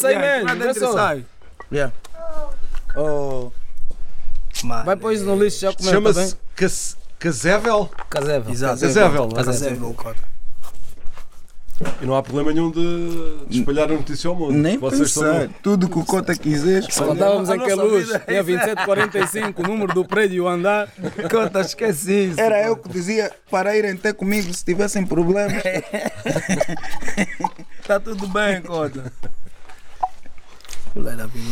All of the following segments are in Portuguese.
Sai Yeah, mesmo, dentro só. sai. Yeah. Oh. Mano. Vai pôr isso no lixo já comeu, tá? Chama-se Cas- Casével Casével. Exato. Casével, não é? Casével, cota. e não há problema nenhum de, de espalhar a notícia ao mundo. Nem Vocês pensar. Tudo que o Cota quiser. Quando estávamos A luz, vida- tinha 2745, o número do prédio e o andar. Cota, esquece isso. Era eu que dizia para irem ter comigo se tivessem problemas. tá tudo bem, Cota.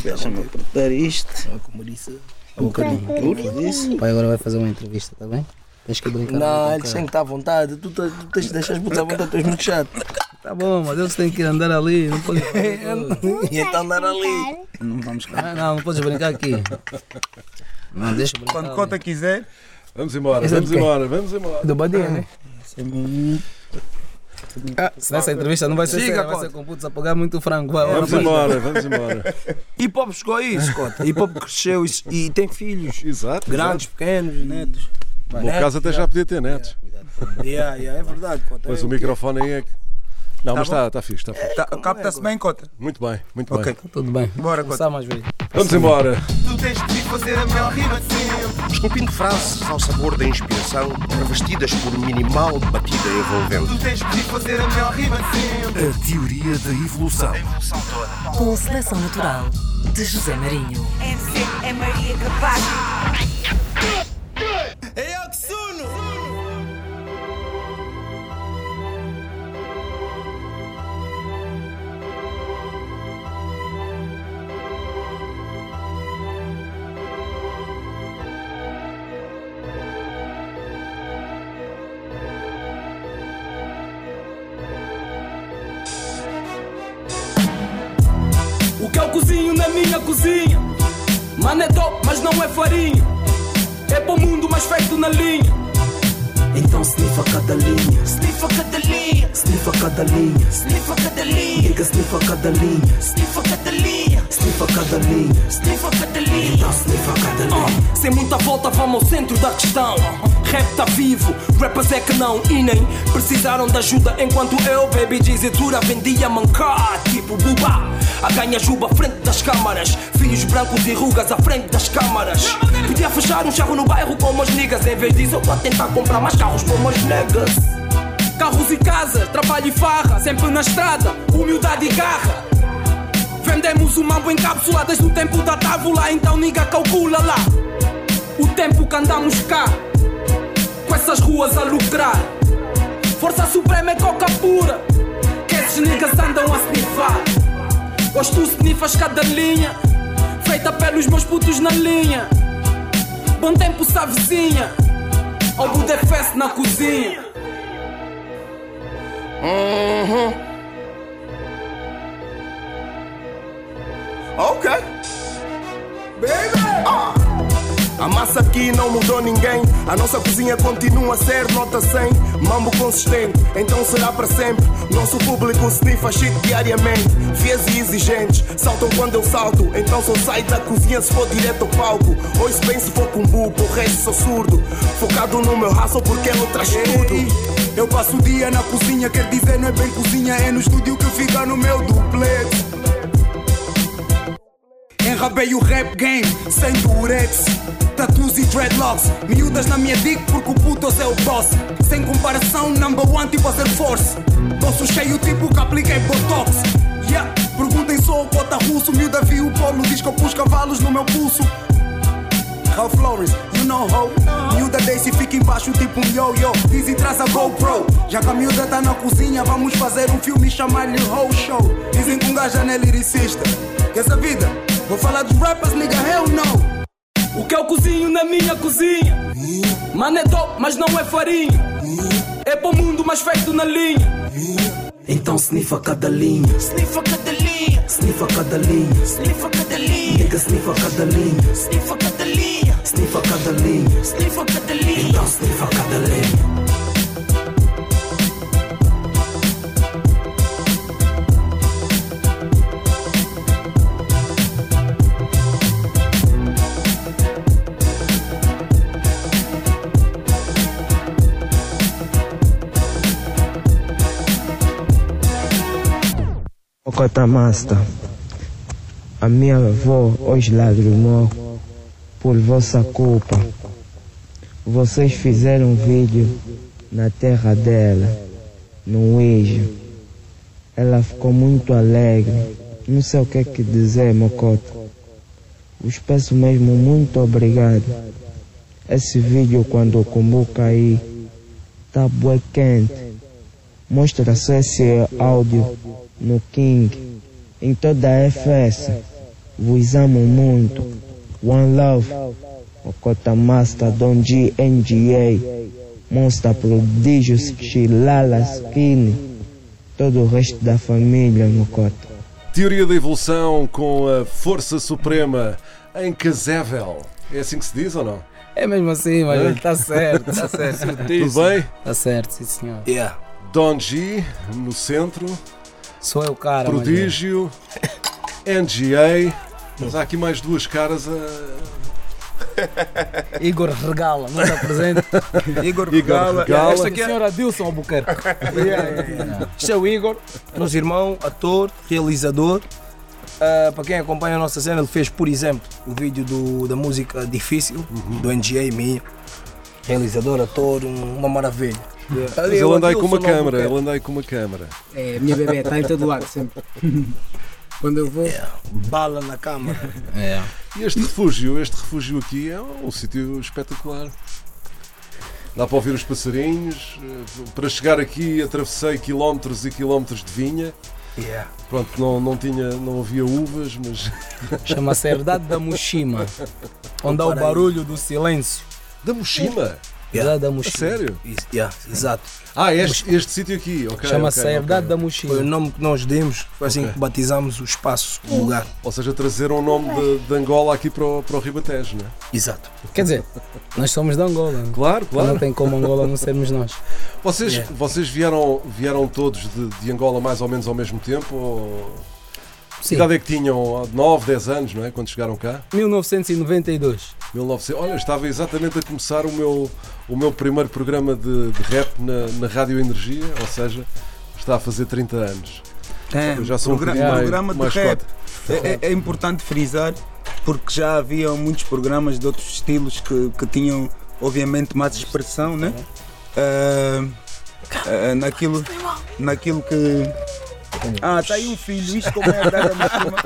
Deixa-me apertar isto. Como disse. Um bocadinho. Tudo isso. O pai agora vai fazer uma entrevista, tá bem? Tens que brincar. Não, eles têm que estar à vontade. Tu, tu, tu tens de deixar à vontade, tu és muito chato. Tá bom, mas eles têm que andar ali, não pode. E então andar ali. Não vamos cá. Ah, não, não podes brincar aqui. Não, deixa brincar. Quando ali. Cota quiser. Vamos embora, Esse é vamos embora, vamos embora. Do Badia, né? Ah, Nessa entrevista não vai ser Siga, séria, vai ser com putos a pagar muito frango. Vai, Vamos vai. embora, vamos embora. Hip hop chegou a isso, Cota. Hip hop cresceu e, e tem filhos. Exato. Grandes, pequenos, netos. No caso até já podia ter netos. Yeah, yeah, é verdade, Cota. Mas É o microfone aí é que. Não, mas bom? está tá fixe, está fixe. Tá, Capta-se bem, Cota? Muito bem, muito Ok. bem. Tudo bem. Bora, sabe mais. Vamos embora. Tu tens que fazer a melhor rima de sempre. Esculpindo frases ao sabor da inspiração, revestidas por minimal batida envolvente. Tu tens que fazer a melhor rima de sempre. A teoria da evolução. Com seleção natural de José Marinho. MC é Maria Capaz. Cozinha. Mano é top, mas não é farinha. É para o mundo, mas feito na linha. Então sniffa cada linha. Sniffa cada linha, Sniffa cada linha. Sniffa cada linha, Diga sniffa cada linha. Sniffa cada linha, Sniffa cada linha. Sniffa cada linha. Então sniffa cada linha. Sem muita volta vamos ao centro da questão. Rap tá vivo, rappers é que não. E nem precisaram de ajuda Enquanto eu, baby dura Vendia mancar, tipo buba A ganha juba à frente das câmaras Filhos brancos e rugas à frente das câmaras Podia fechar um charro no bairro com umas niggas Em vez disso eu tô a tentar comprar mais carros com umas negas Carros e casa, trabalho e farra Sempre na estrada, humildade e garra Vendemos o mambo em cápsula desde o tempo da tábula, então niga calcula lá. O tempo que andamos cá, com essas ruas a lucrar. Força Suprema é coca pura, que esses niggas andam a snifar. Hoje tu snifas cada linha, feita pelos meus putos na linha. Bom tempo se vizinha, ao Budefest na cozinha. Ok. Baby! Ah. A massa aqui não mudou ninguém. A nossa cozinha continua a ser nota 100. Mambo consistente, então será para sempre. Nosso público sniffa shit diariamente. Fiéis e exigentes, saltam quando eu salto. Então só sai da cozinha se for direto ao palco. Ouço bem se for com bu, por resto sou surdo. Focado no meu raço porque ele traz tudo. Eu passo o dia na cozinha, quer dizer, não é bem cozinha, é no estúdio que fica no meu duplex. Enrabei o rap game, sem durex. Tatus e dreadlocks, miúdas na minha dick porque o puto é o boss. Sem comparação, number one tipo a Air Force. Bolso cheio tipo que apliquei botox. Yeah, perguntem só o cota russo, miúda viu o polo, diz que eu pus cavalos no meu pulso. Ralph Lauren, you know how Miúda Daisy fica embaixo tipo um yo-yo Dizzy traz a GoPro Já que a miúda tá na cozinha Vamos fazer um filme e chamar-lhe Ho Show Dizem que um gajo é lyricista Quer essa vida? Vou falar dos rappers, nigga, hell no. O que eu cozinho na minha cozinha? Mano é top, mas não é farinha. É para o mundo, mas feito na linha. Então sniffa cada linha. Sniffa cada linha, Sniffa cada linha. Sniffa cada linha, Diga sniffa cada linha. Sniffa cada linha, Sniffa cada linha. Sniffa cada linha. Então sniffa cada linha Cota Master. A minha avó hoje lagrimou por vossa culpa. Vocês fizeram um vídeo na terra dela, no Ouija. Ela ficou muito alegre. Não sei o que é que dizer, Mocoto. Vos peço mesmo muito obrigado. Esse vídeo quando o combo cair, tá bué quente. Mostra só esse áudio no King, em toda a FS. Vos amo muito. One Love, Okota Master, Don G, NGA, Monster Prodígios, Chilala, Skinny, todo o resto da família, Mokota. Teoria da evolução com a força suprema em Casével. É assim que se diz ou não? É mesmo assim, mas Hã? está certo, está certo. Tudo bem? Está certo, sim senhor. Yeah. Don G no centro, Sou eu, cara. mas, Prodígio, NGA. Mas há aqui mais duas caras a. é, Igor Regala, não está presente. Igor Igor Regala. Regala. Esta aqui é, Senhora Dilson Albuquerque. Isto é o Igor, nosso irmão, ator, realizador. Ah, para quem acompanha a nossa cena, ele fez, por exemplo, o vídeo do- da música Difícil, Uhum. do NGA minha. Realizador, ator, um- uma maravilha. Mas ele anda aí com uma câmara, ele anda aí com uma câmara. É, a minha bebê está em todo lado sempre. Quando eu vou. Bala na câmara. É. E este refúgio, este refúgio aqui é um sítio espetacular. Dá para ouvir os passarinhos. eh, Para chegar aqui atravessei quilómetros e quilómetros de vinha. Yeah. Pronto, não, não tinha, não havia uvas, mas Chama-se Herdade da Mushima, onde há o barulho do silêncio. da Mochima. Herdade da A Mushima. sério? Isso, yeah, exato. Ah, este, este sítio aqui, ok. Chama-se ok, Herdade ok. da Foi o nome que nós demos, foi assim Ok. que batizamos o espaço, o lugar. Ou seja, trazer o nome de, de Angola aqui para o, para o Ribatejo, não é? Exato. Quer dizer, nós somos de Angola. Claro, Não claro. tem como Angola não sermos nós. Vocês, Yeah. vocês vieram, vieram todos de, de Angola mais ou menos ao mesmo tempo? Ou... Que idade é que tinham? 9, 10 anos, não é? Quando chegaram cá? 1992. 1900. Olha, estava exatamente a começar o meu, o meu primeiro programa de, de rap na, na Rádio Energia, ou seja, está a fazer 30 anos. É, Eu já sou um progra- mais- programa de mais rap. quatro. É, é- é importante frisar porque já havia muitos programas de outros estilos que, que tinham, obviamente, mais expressão, né? Ah, ah, naquilo, naquilo que. Ah, está aí um filho, isto como é a cima.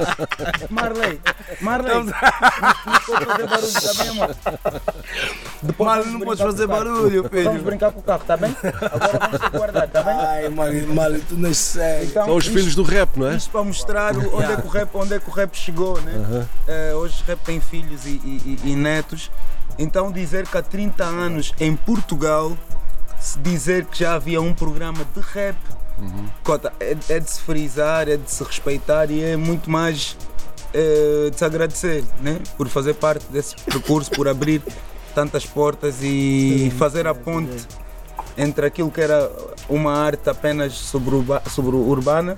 Marley, Marley, não pode fazer barulho, tá bem, amor? Marley, não podes fazer barulho, Vamos filho. brincar com o carro, tá bem? Agora vamos ter que guardar, tá bem? Ai, Marley, Marley, tu não sei. Então, São os isto- filhos do rap, não é? Isto para mostrar onde é que o rap, onde é que o rap chegou, né? Eh, hoje o rap tem filhos e, e- e- e netos. Então dizer que há 30 anos em Portugal se dizer que já havia um programa de rap cota, é, é de se frisar, é de se respeitar e é muito mais eh, de se agradecer né? por fazer parte desse percurso, por abrir tantas portas e fazer a ponte entre aquilo que era uma arte apenas sobre, urba, sobre urbana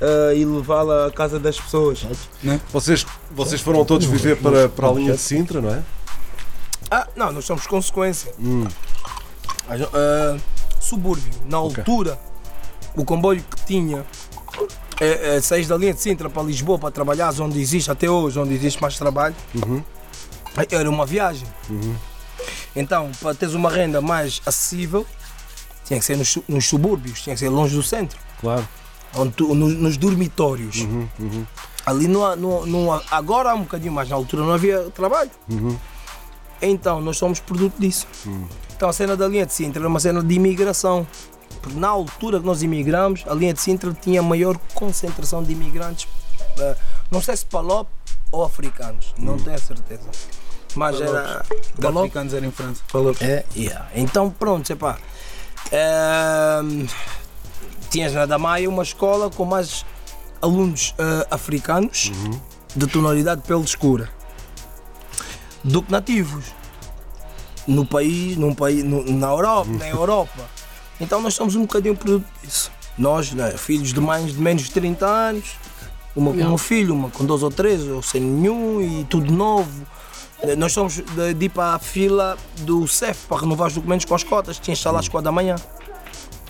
eh, e levá-la à casa das pessoas. Né? Vocês, vocês foram todos viver para, para a linha de Sintra, não é? Ah, não, nós somos consequência. Hum. Ah, subúrbio, na Ok. altura, o comboio que tinha é, é, saís da linha de Sintra para Lisboa para trabalhar, onde existe até hoje, onde existe mais trabalho, Uhum. era uma viagem. Então, para teres uma renda mais acessível, tinha que ser nos, nos subúrbios, tinha que ser longe do centro, Claro. onde tu- no- nos dormitórios. Uhum, uhum. Ali não, há- não, não agora há um bocadinho mais, na altura não havia trabalho. Uhum. Então nós somos produto disso. Então a cena da linha de Sintra era uma cena de imigração. Porque na altura que nós imigramos, a linha de Sintra tinha maior concentração de imigrantes, eh, não sei se Palop ou africanos, não tenho a certeza. Mas era. Palop? africanos era em França. É, yeah. Então pronto, epá. Ehm, tinhas na Damaia uma escola com mais alunos eh, africanos de tonalidade de pele escura do que nativos no país, num país no- na Europa, na Europa. Então nós somos um bocadinho produto disso. Nós, né, filhos de mães de menos de 30 anos, uma com um filho, uma com dois ou três, ou sem nenhum e tudo novo. Eh, Nós somos de, de ir para a fila do CEF para renovar os documentos com as cotas, tinha que estar lá às quatro da manhã.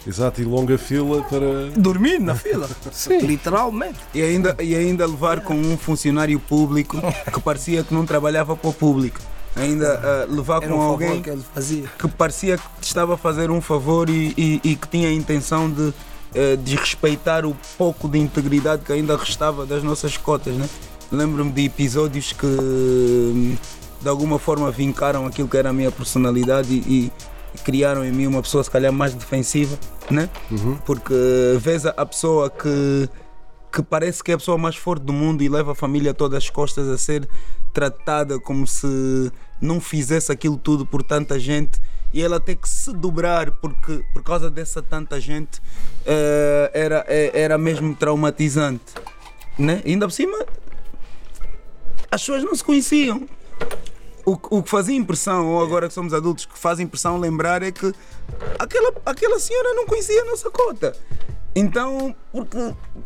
Exato, e longa fila para. Dormir na fila. Literalmente. E ainda, e ainda levar com um funcionário público que parecia que não trabalhava para o público. Ainda ah, levar Era com um alguém que ele fazia. que parecia que te estava a fazer um favor e, e- e que tinha a intenção de eh, desrespeitar o pouco de integridade que ainda restava das nossas cotas. Né? Lembro-me de episódios que de alguma forma vincaram aquilo que era a minha personalidade e, e criaram em mim uma pessoa se calhar mais defensiva, né? porque vês a pessoa que, que parece que é a pessoa mais forte do mundo e leva a família toda às costas a ser tratada como se não fizesse aquilo tudo por tanta gente e ela ter que se dobrar porque por causa dessa tanta gente eh, era, eh, era mesmo traumatizante né? E ainda por cima as pessoas não se conheciam o, o que fazia impressão, ou agora que somos adultos, que faz impressão lembrar é que aquela, aquela senhora não conhecia a nossa cota. Então, porque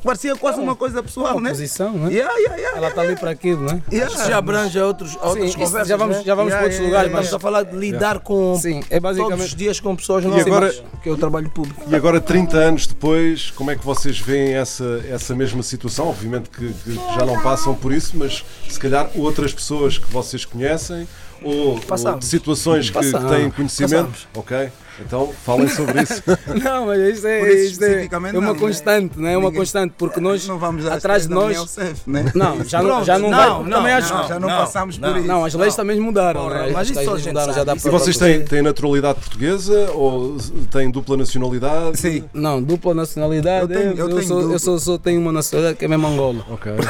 parecia quase uma coisa pessoal, né? Posição, né? Yeah, yeah, yeah, Ela está ali para aquilo, né? yeah. Isso já abrange outros, outras isso conversas. já vamos- né? já vamos Yeah, para outros yeah, lugares, yeah. mas- Estamos a falar de lidar com Sim, é todos basicamente. os dias com pessoas E não agora- que é o trabalho público. E agora, 30 anos depois, como é que vocês veem essa, essa mesma situação? Obviamente que, que já não passam por isso, mas se calhar outras pessoas que vocês conhecem ou, ou de situações que, que têm conhecimento. Passamos. Ok? Então falem sobre isso. Não, mas isso é, isso isto é, é uma não, né? constante, né? É uma Ninguém- constante, porque nós, não vamos atrás de nós. né? Não, já não, já não, não, vai. não, também acho. Não, já não, Não, passamos por não. isso. Não, as leis também mudaram, Porra, mas As isso mudaram, já dá isso E para. vocês têm, têm naturalidade portuguesa ou têm dupla nacionalidade? Sim. Não, dupla nacionalidade. Eu tenho- eu tenho sou, dupla. eu sou, sou- tenho uma nacionalidade que é mesmo Angola. Ok.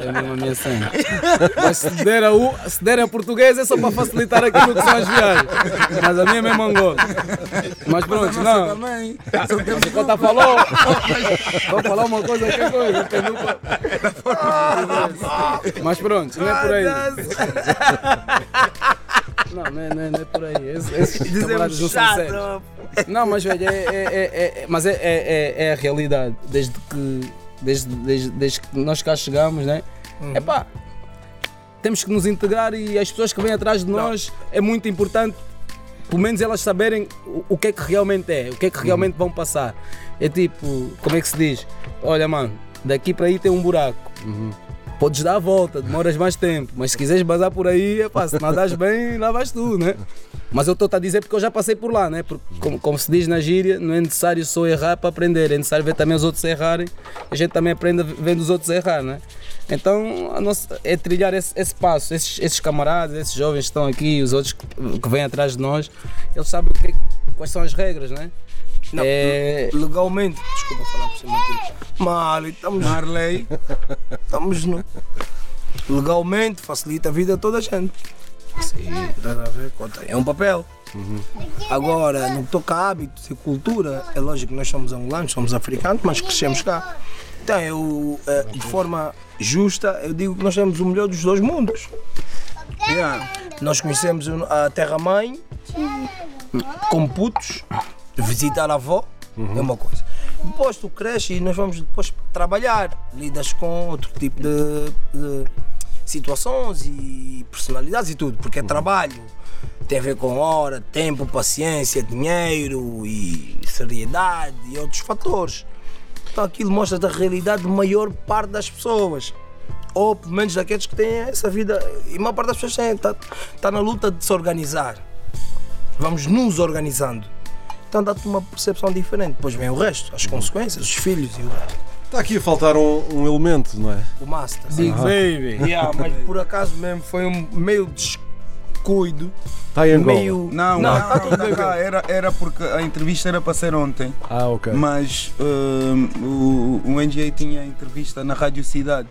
É mesmo a minha cena. Mas se der a, se der a portuguesa é só para facilitar aquilo que são as viagens. Mas a minha é mesmo Angola. Mas pronto, não. Também. Você conta falou. Vou falar uma coisa, que coisa. dupla- Mas pronto, não é por aí. Não, não é, não é, não é por aí. Esse, esses camaradas não são sérios. Não, mas velho, é, é, é, é- mas é, é, é- é a realidade. Desde que, desde, desde, desde que nós cá chegamos, né? É pá, temos que nos integrar e as pessoas que vêm atrás de nós é muito importante, pelo menos elas saberem o, o que é que realmente é, o que é que realmente vão passar. É tipo, como é que se diz? Olha, mano, daqui para aí tem um buraco. Podes dar a volta, demoras mais tempo, mas se quiseres bazar por aí, é pá, se nadares bem, lá vais tu, né? Mas eu estou a dizer porque eu já passei por lá, né? Porque, como, como se diz na gíria, não é necessário só errar para aprender, é necessário ver também os outros errarem, a gente também aprende vendo os outros errar, né? Então, a nossa, é trilhar esse, esse passo. Esses, esses camaradas, esses jovens que estão aqui, os outros que, que vêm atrás de nós, eles sabem o que é- quais são as regras, né? Não, É- Legalmente, desculpa falar por cima dele. Mal, estamos, Marley. estamos no. Legalmente facilita a vida a toda a gente. Sim, estás a ver? Conta, É um papel. Agora, no que toca a hábitos e cultura, é lógico que nós somos angolanos, somos africanos, mas crescemos cá. Então, eu, eh, de forma justa, eu digo que nós temos o melhor dos dois mundos. Yeah. Nós conhecemos a terra-mãe como putos, visitar a avó é uma coisa. Depois tu cresces e nós vamos depois trabalhar, lidas com outro tipo de, de situações e personalidades e tudo, porque é trabalho. Tem a ver com hora, tempo, paciência, dinheiro e seriedade e outros fatores. Então aquilo mostra a realidade da maior parte das pessoas. Ou pelo menos daqueles que têm essa vida. E a maior parte das pessoas está tá na luta de se organizar. Vamos nos organizando. Então dá-te uma percepção diferente. Depois vem o resto, as consequências, os filhos e o resto. Está aqui a faltar um, um elemento, não é? O master. Big Baby. Yeah, mas por acaso mesmo foi um meio descuido. Está em Angola. Meio. Não, não, não, tá bem. cá, era, era porque a entrevista era para ser ontem, Ah, ok. mas hum, o, o NGA tinha entrevista na Rádio Cidade.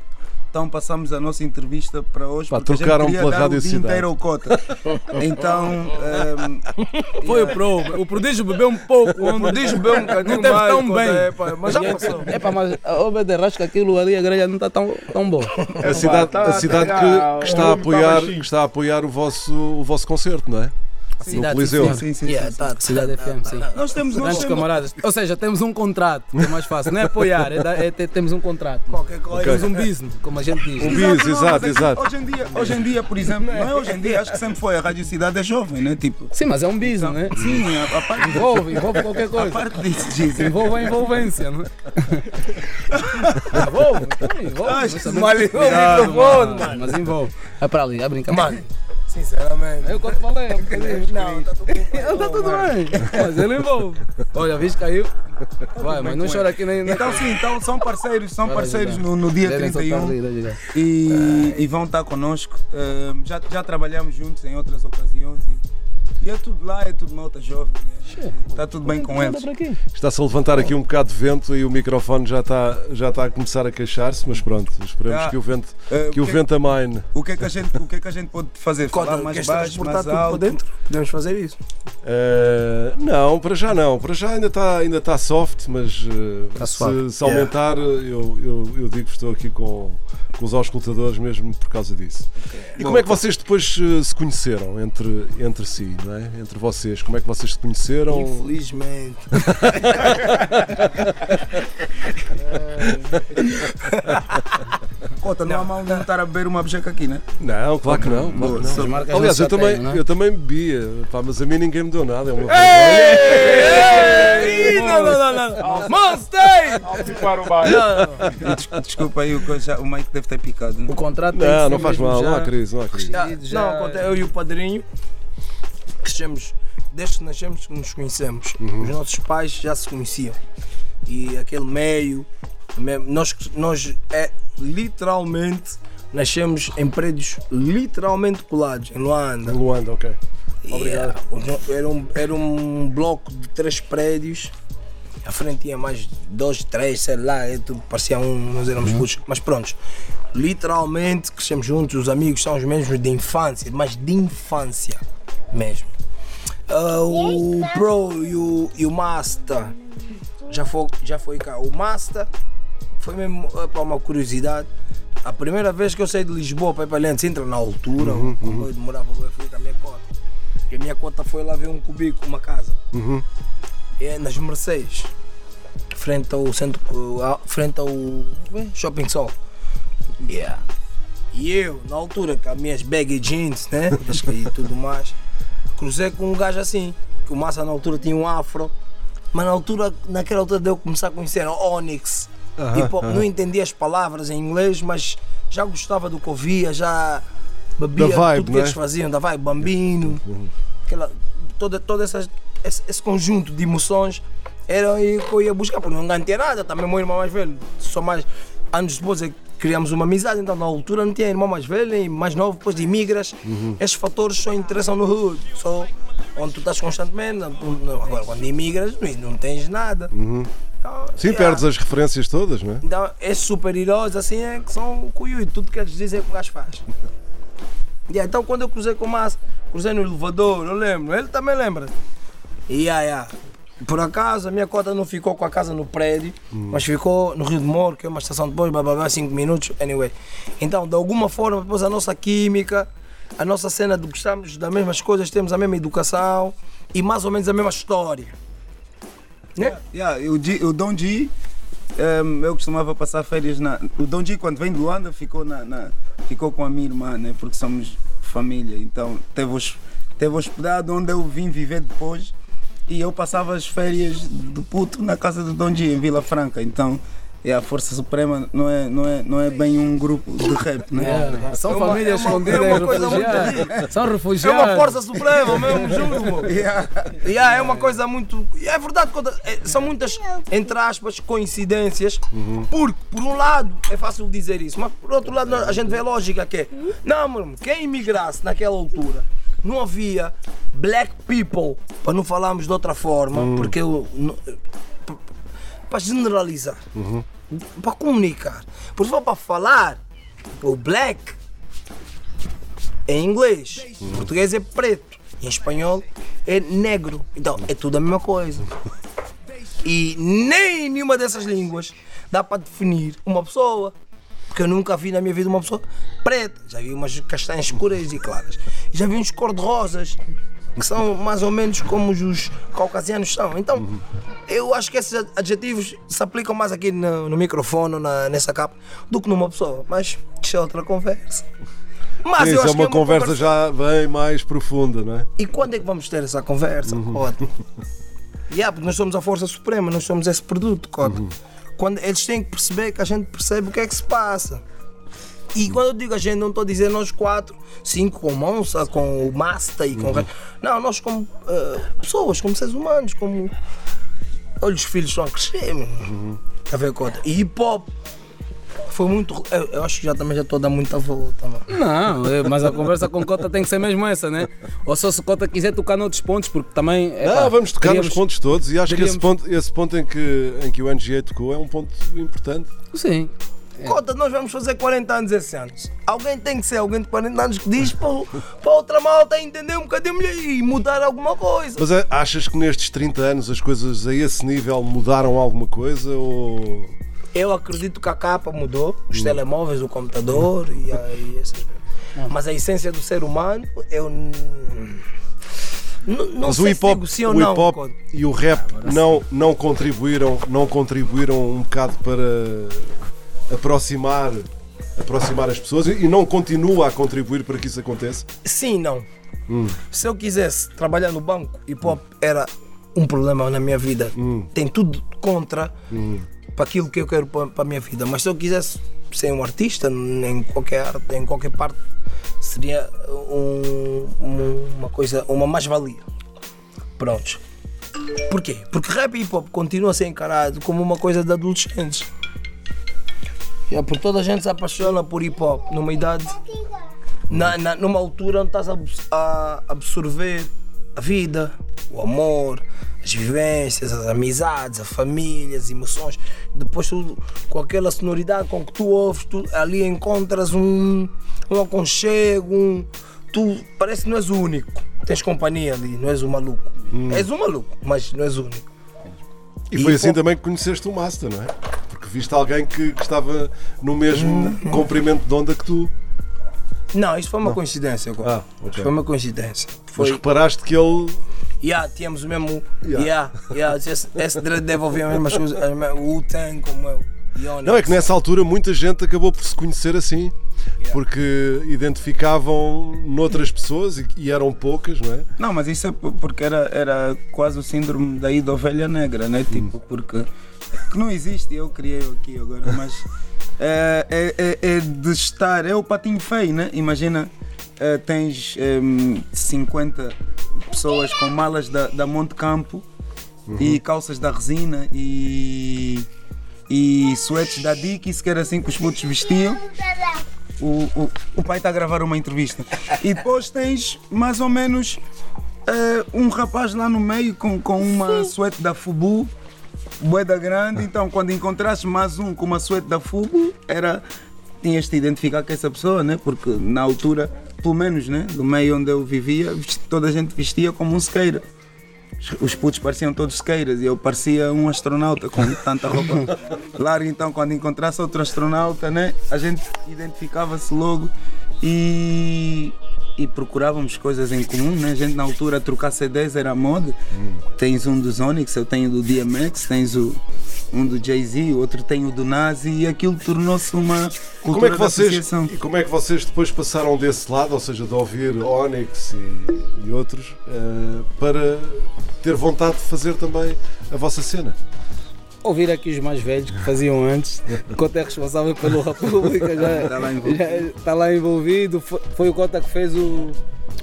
Então passamos a nossa entrevista para hoje. Pá, porque a gente trocaram pela dar Rádio o dia Cidade. inteiro ao cota. Então. hum, Foi o pro. O prodígio bebeu um pouco. O prodígio bebeu um bocadinho Não teve mais, tão bem. é, pá, mas já passou. É pá, mas ô Beder, acho que aquilo ali, a grelha não está tão, tão boa. A cidade, tá a cidade a que, que está a tá apoiar, que está a apoiar o vosso, o vosso concerto, não é? Cidade Coliseu. FM. Sim, sim, Yeah, sim, tá, Cidade FM, sim. Nós temos, nós Grandes temos camaradas. Ou seja, temos um contrato, que é mais fácil. Não é apoiar, é, dar- é ter- temos um contrato. Qualquer coisa. Temos um business, como a gente diz. Um bis, não, exato, mas é que exato. Hoje em, dia, hoje em dia, por exemplo, não é hoje em dia, acho que sempre foi. A Rádio Cidade é jovem, né? Tipo, Sim, mas é um business, né? sim, a, a parte, Envolve, envolve qualquer a coisa. parte disso, Giz. Envolve a envolvência, não é? envolve, então envolve. Ai, mas também- Cuidado, mano, Mas envolve. É para ali, é brincar. Mano, sinceramente. Eu quando falei, é um. Não, tá tudo bem. Tá tudo bem, mas ele envolve. Olha, viste, caiu. Vai, mas não chora aqui nem. nem- Então sim, então são parceiros, são parceiros no, no dia Devem soltar 31 ali, deve ligar. e, e vão estar connosco. Ahm, já, já trabalhamos juntos em outras ocasiões e, e é tudo lá, é tudo malta jovem. Está tudo bem com eles. Está-se a levantar aqui um bocado de vento e o microfone já está, já está a começar a queixar-se, mas pronto, esperemos Ah, que o vento, Ah, que o que- vento amine. O que, é que a gente, o que é que a gente pode fazer? Falar mais baixo, mais tudo para alto? dentro? Podemos fazer isso. Eh, não, para já não. Para já ainda está ainda está soft, mas Está se, se aumentar, eu, eu, eu digo que estou aqui com, com os auscultadores mesmo por causa disso. E como é que vocês depois se conheceram entre, entre si, não é? Entre vocês? Como é que vocês se conheceram? Infelizmente. Cota, não há mal não estar a beber uma bejeca aqui, né? Não, claro que não. Claro que não. Aliás, não eu também, não é? eu também bebia, pá, mas a mim ninguém me deu nada. É uma Ei, Não, não, não, não. Monstei! Des- Desculpa aí, o, o Mike deve ter picado. Né? O contrato tem que Não, ser não faz mal, já- não há crise, não há crise. Já, já- Não, conta, eu e o padrinho crescemos, desde que nascemos que nos conhecemos. Os nossos pais já se conheciam. E aquele meio, me- nós, nós é, literalmente nascemos em prédios literalmente colados, em Luanda. Luanda, ok. Yeah, era, um, era um bloco de três prédios. À frente tinha mais dois, três, sei lá, é parecia um, nós éramos putos. Mas pronto, literalmente crescemos juntos, os amigos são os mesmos de infância, mas de infância mesmo. Ah, o Pro e o, e o Master já foi, já foi cá. O Master foi mesmo para uma curiosidade. A primeira vez que eu saí de Lisboa para ir para Lentes, entra na altura, como eu demorava para fui com a minha cota. E a minha cota foi lá ver um cubículo, uma casa. É nas Mercedes. Frente ao centro. uh, Frente ao eh, Shopping Sol. Yeah. E eu, na altura, com as minhas baggy jeans, né? E tudo mais. Cruzei com um gajo assim. Que o Massa na altura tinha um afro. Mas na altura, naquela altura deu começar a conhecer o Onyx. Hip hop, não entendia as palavras em inglês, mas já gostava do que ouvia, já bebia vibe, tudo que não é? eles faziam, da vibe, bambino, aquela, toda, todo essas, esse, esse conjunto de emoções era aí que eu ia buscar, porque não ganhei nada, também meu irmão mais velho, só mais anos depois é que criamos uma amizade, então na altura não tinha irmão mais velho e mais novo, depois de imigras, esses fatores só interessam no hood, só onde tu estás constantemente, agora quando imigras não, não tens nada. Então, Sim, yeah. perdes as referências todas, não é? Então, esses super-heróis assim é que são o cuiu e tudo que eles dizem é que o gajo faz. Yeah, então, quando eu cruzei com o Massa, cruzei no elevador, eu lembro, ele também lembra. E yeah, yeah. Por acaso, a minha cota não ficou com a casa no prédio, mas ficou no Rio de Moro, que é uma estação depois, bababá, 5 minutos, anyway. Então, de alguma forma, depois a nossa química, a nossa cena de gostarmos das mesmas coisas, temos a mesma educação e mais ou menos a mesma história. Né? Yeah, o, G, o Dom G, ehm, eu costumava passar férias na. O Dom G, quando vem de Luanda, ficou, na, na- ficou com a minha irmã, né? Porque somos família. Então teve, hos- teve hospedado onde eu vim viver depois. E eu passava as férias do puto na casa do Dom G, em Vila Franca. Então, é a Força Suprema não é, não, é, não é bem um grupo de rap, né? É, São É uma- famílias é escondidas, é refugiadas. São É refugiados. uma força suprema mesmo, juro. Yeah. Yeah, é uma coisa muito. É verdade, é- são muitas, entre aspas, coincidências. Porque, por um lado, é fácil dizer isso, mas por outro lado, a gente vê a lógica que é. Não, mano, quem imigrasse naquela altura não havia black people, para não falarmos de outra forma, porque eu. para generalizar, para comunicar. Por for para falar, o black em inglês, em português é preto, em espanhol é negro. Então é tudo a mesma coisa. E nem em nenhuma dessas línguas dá para definir uma pessoa. Porque eu nunca vi na minha vida uma pessoa preta. Já vi umas castanhas escuras e claras. Já vi uns cor-de-rosas. que são mais ou menos como os- os caucasianos são. Então, eu acho que esses adjetivos se aplicam mais aqui no, no microfone, na, nessa capa, do que numa pessoa. Mas isso é outra conversa. Mas Sim, eu isso acho é uma que conversa já bem mais profunda, não é? E quando é que vamos ter essa conversa, Uhum. Cota? Yeah, porque nós somos a força suprema, nós somos esse produto, Cota. Uhum. Quando eles têm que perceber que a gente percebe o que é que se passa. E quando eu digo a gente, não estou a dizer nós quatro, cinco com o Monza, com o Masta e com Uhum. Não, nós como eh, pessoas, como seres humanos, como. Olha, os filhos estão a crescer, meu. Uhum. A ver, Cota. E hip hop foi muito. Eu, eu acho que já também já estou a dar muita volta, mano. Não, é, mas a conversa com Cota tem que ser mesmo essa, né? Ou só se Cota quiser tocar noutros pontos, porque também. Não, epá, vamos tocar queríamos- nos pontos todos e acho que esse ponto, esse ponto em, que, em que o NGA tocou é um ponto importante. Sim. Cota, nós vamos fazer 40 anos esse ano. Alguém tem que ser alguém de 40 anos que diz para, para outra malta entender um bocadinho melhor e mudar alguma coisa. Mas é, achas que nestes 30 anos as coisas a esse nível mudaram alguma coisa ou. Eu acredito que a capa mudou, os telemóveis, o computador e, a- e essas coisas. Mas a essência do ser humano, eu. n- n- Não Mas sei o hip hop, se digo sim ou o não. hip -hop e o rap não, não, contribuíram, não contribuíram um bocado para aproximar, aproximar as pessoas e não continua a contribuir para que isso aconteça? Sim, não. Hum. Se eu quisesse trabalhar no banco, hip hop era um problema na minha vida. Hum. Tem tudo contra para aquilo que eu quero para para a minha vida. Mas se eu quisesse ser um artista em qualquer arte, em qualquer parte, seria um- um- uma coisa, uma mais-valia. Prontos. Porquê? Porque rap e hip hop continua a ser encarado como uma coisa de adolescentes. É, porque toda a gente se apaixona por hip hop numa idade na, na- numa altura onde estás a, a absorver a vida, o amor, as vivências, as amizades, a família, as emoções. Depois tu, com aquela sonoridade com que tu ouves, tu ali encontras um, um aconchego, um, tu parece que não és o único. Tens companhia ali, não és o maluco. És o maluco, mas não és o único. E foi E assim pop- também que conheceste o Master, não é? Porque viste alguém que, que estava no mesmo comprimento de onda que tu. Não, isso foi uma coincidência. Agora. Ah, ok. Foi uma coincidência. Mas Foi, reparaste que ele. Yeah, tínhamos o mesmo. Yeah. Yeah, yeah, esse, esse ouvir as mesmas coisas. O Wu-Tang como eu. e. Não, é que nessa altura muita gente acabou por se conhecer assim. Porque identificavam noutras pessoas e, e eram poucas, não é? Não, mas isso é porque era, era quase o síndrome daí da ovelha negra, né? Tipo, porque. Que não existe, eu criei aqui agora, mas. É, é, é, é de estar. É o patinho feio, né? Imagina, eh, tens em, 50 pessoas com malas da, da Monte Campo e calças da resina e. e suetes da Dickies, que era assim que os putos vestiam. O, o, o pai está a gravar uma entrevista. E depois tens mais ou menos eh, um rapaz lá no meio com, com uma suéte da Fubu, boeda grande. Então, quando encontraste mais um com uma suéte da Fubu, era. Tinhas de identificar com essa pessoa, né? Porque na altura, pelo menos, né? Do meio onde eu vivia, toda a gente vestia como um skater. Os- Os putos pareciam todos skaters e eu parecia um astronauta com tanta roupa larga. Então, quando encontrasse outro astronauta, né, a gente identificava-se logo e, e procurávamos coisas em comum. Né? A gente, na altura, trocar CDs era moda. Tens um dos Onyx, eu tenho do DMX, tens o, um do Jay-Z, o outro tem o do Nazi e aquilo tornou-se uma E como, é cultura que vocês, e como é que vocês depois passaram desse lado, ou seja, de ouvir Onyx e, e outros, eh, para ter vontade de fazer também a vossa cena? Ouvir aqui os mais velhos que faziam antes, enquanto é responsável pelo República, já Está lá envolvido. já está lá envolvido. Foi, foi o Cota que fez o,